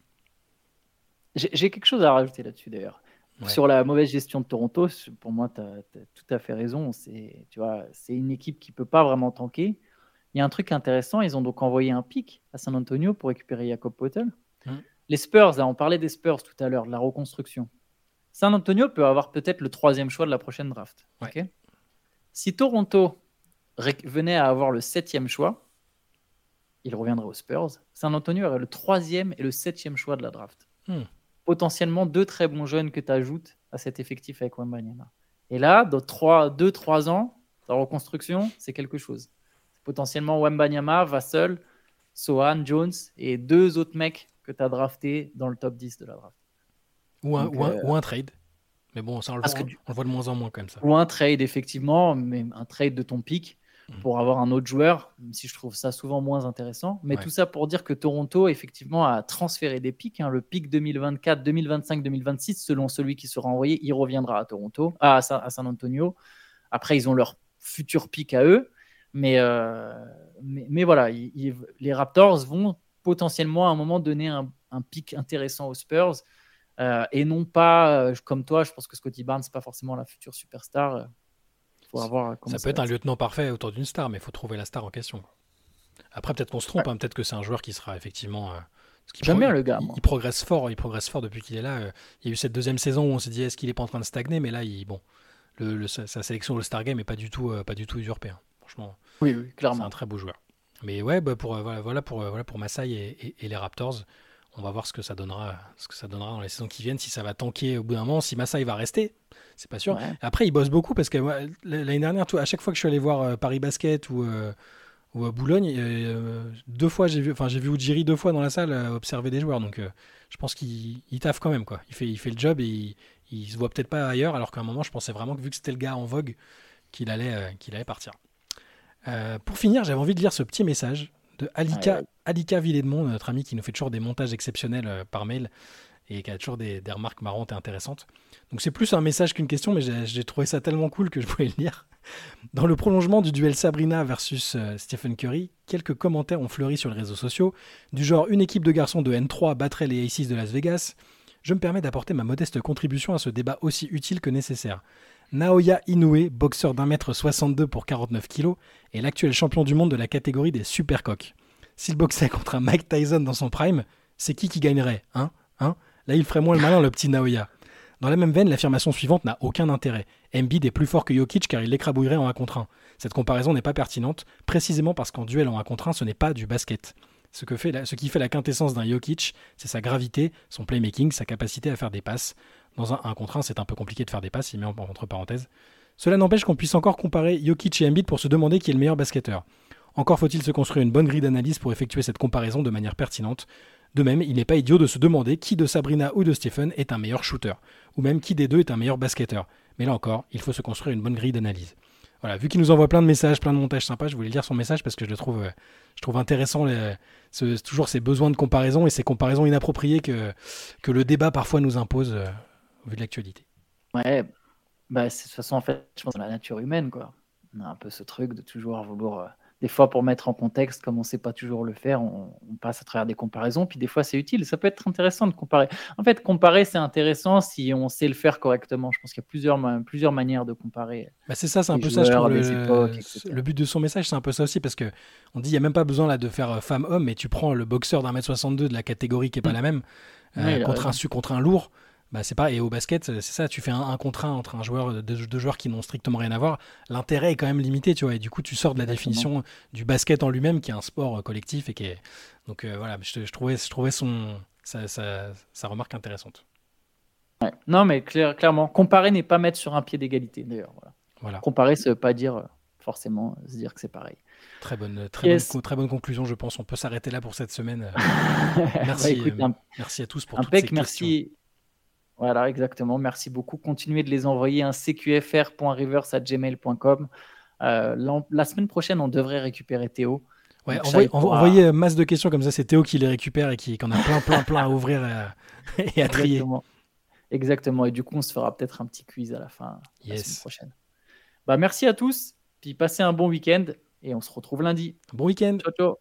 J'ai quelque chose à rajouter là-dessus d'ailleurs. Sur la mauvaise gestion de Toronto, pour moi, tu as, tout à fait raison. C'est une équipe qui peut pas vraiment tanker. Il y a un truc intéressant, ils ont donc envoyé un pic à San Antonio pour récupérer Jacob Potel. Mmh. Les Spurs, on parlait des Spurs tout à l'heure, de la reconstruction. San Antonio peut avoir peut-être le troisième choix de la prochaine draft. si Toronto venait à avoir le septième choix, il reviendrait aux Spurs. San Antonio aurait le troisième et le septième choix de la draft. Mmh. Potentiellement deux très bons jeunes que tu ajoutes à cet effectif avec Wembanyama. Et là, dans 2-3 ans, la reconstruction, c'est quelque chose potentiellement Wembanyama, Vassell, Sohan, Jones et deux autres mecs que tu as draftés dans le top 10 de la draft. Ou un, euh, ou un, trade. Mais bon, ça, on le, voit, on le, voit, de moins en moins comme ça. Ou un trade, effectivement, mais un trade de ton pic mhm. pour avoir un autre joueur, même si je trouve ça souvent moins intéressant. Mais tout ça pour dire que Toronto, effectivement, a transféré des pics. Hein. Le pic 2024, 2025, 2026, selon celui qui sera envoyé, il reviendra à Toronto, à, San Antonio. Après, ils ont leur futur pic à eux. Euh, mais, mais, voilà, les Raptors vont potentiellement à un moment donner un, pic intéressant aux Spurs. Euh, et non pas, euh, comme toi, je pense que Scotty Barnes, n'est pas forcément la future superstar. Faut avoir ça, peut être un lieutenant parfait autour d'une star, mais il faut trouver la star en question. Après, peut-être qu'on se trompe, hein, peut-être que c'est un joueur qui sera effectivement. J'aime bien le gars. Il, progresse fort, il progresse fort depuis qu'il est là. Il y a eu cette deuxième saison où on s'est dit est-ce qu'il est pas en train de stagner, mais là, il, bon, le, sa, sélection au Star Game n'est pas du tout, pas du tout usurpée. Hein. Franchement, oui, clairement. C'est un très beau joueur. Mais ouais, bah pour, euh, voilà, pour, euh, voilà pour Masai et, les Raptors. On va voir ce que ça donnera, ce que ça donnera dans les saisons qui viennent, si ça va tanker au bout d'un moment, si Masai va rester, c'est pas sûr. Après, il bosse beaucoup parce que l'année dernière, à chaque fois que je suis allé voir euh, Paris Basket ou, ou à Boulogne, deux fois j'ai vu, enfin j'ai vu Ujiri deux fois dans la salle observer des joueurs, donc je pense qu'il taffe quand même quoi. Il fait, il fait le job et il, il se voit peut-être pas ailleurs, alors qu'à un moment je pensais vraiment que vu que c'était le gars en vogue, qu'il allait, qu'il allait partir. Euh, pour finir, j'avais envie de lire ce petit message de Alika, Alika Villedmont, notre ami qui nous fait toujours des montages exceptionnels euh, par mail et qui a toujours des, remarques marrantes et intéressantes. Donc c'est plus un message qu'une question, mais j'ai trouvé ça tellement cool que je pouvais le lire. Dans le prolongement du duel Sabrina versus euh, Stephen Curry, quelques commentaires ont fleuri sur les réseaux sociaux, du genre une équipe de garçons de N3 battrait les Aces de Las Vegas. Je me permets d'apporter ma modeste contribution à ce débat aussi utile que nécessaire. Naoya Inoue, boxeur d'un mètre 62 pour 49 kg, est l'actuel champion du monde de la catégorie des supercoques. S'il boxait contre un Mike Tyson dans son prime, c'est qui qui gagnerait Hein Hein? Là, il ferait moins le malin, le petit Naoya. Dans la même veine, l'affirmation suivante n'a aucun intérêt. Embiid est plus fort que Jokic car il l'écrabouillerait en 1 contre 1. Cette comparaison n'est pas pertinente, précisément parce qu'en duel en 1 contre 1, ce n'est pas du basket. Ce, ce qui fait la quintessence d'un Jokic, c'est sa gravité, son playmaking, sa capacité à faire des passes. Dans un 1 contre 1, c'est un peu compliqué de faire des passes, il met entre parenthèses. Cela n'empêche qu'on puisse encore comparer Jokic et Embiid pour se demander qui est le meilleur basketteur. Encore faut-il se construire une bonne grille d'analyse pour effectuer cette comparaison de manière pertinente. De même, il n'est pas idiot de se demander qui de Sabrina ou de Stephen est un meilleur shooter, ou même qui des deux est un meilleur basketteur. Mais là encore, il faut se construire une bonne grille d'analyse. Voilà, vu qu'il nous envoie plein de messages, plein de montages sympas, je voulais lire son message parce que je le trouve, euh, je trouve intéressant, toujours ces besoins de comparaison et ces comparaisons inappropriées que, que le débat parfois nous impose. Euh, vu de l'actualité. Ouais, bah, de toute façon, en fait, je pense que la nature humaine, quoi. On a un peu ce truc de toujours vouloir euh, des fois, pour mettre en contexte, comme on ne sait pas toujours le faire, on, passe à travers des comparaisons. Puis des fois, c'est utile. Ça peut être intéressant de comparer. En fait, comparer, c'est intéressant si on sait le faire correctement. Je pense qu'il y a plusieurs, plusieurs manières de comparer. Bah c'est ça, c'est un peu ça, je trouve. Le, le, but de son message, c'est un peu ça aussi, parce que on dit il n'y a même pas besoin là, de faire euh, femme-homme, mais tu prends le boxeur d'un mètre 62 de la catégorie qui n'est pas mm. la même, euh, contre, un, contre un lourd. Bah, c'est pas et au basket c'est ça tu fais un, un contrat entre un joueur deux, joueurs qui n'ont strictement rien à voir l'intérêt est quand même limité tu vois et du coup tu sors de la définition du basket en lui-même qui est un sport euh, collectif et qui est donc euh, voilà je, trouvais je trouvais son sa, sa, remarque intéressante. Non mais clairement comparer n'est pas mettre sur un pied d'égalité d'ailleurs voilà. comparer ça veut pas dire euh, forcément se dire que c'est pareil. Très bonne, très, bonne, très bonne conclusion, je pense. On peut s'arrêter là pour cette semaine. merci, bah, merci à tous pour toutes ces merci, voilà, exactement. Merci beaucoup. Continuez de les envoyer un cqfr.reverse.gmail.com. Euh, la semaine prochaine, on devrait récupérer Théo. Ouais, envoyez, euh, masse de questions comme ça, c'est Théo qui les récupère et qui en a plein, plein, plein à ouvrir et à, trier. Exactement. Exactement. Et du coup, on se fera peut-être un petit quiz à la fin la semaine prochaine. Bah, merci à tous. Puis passez un bon week-end et on se retrouve lundi. Bon week-end. Ciao, ciao.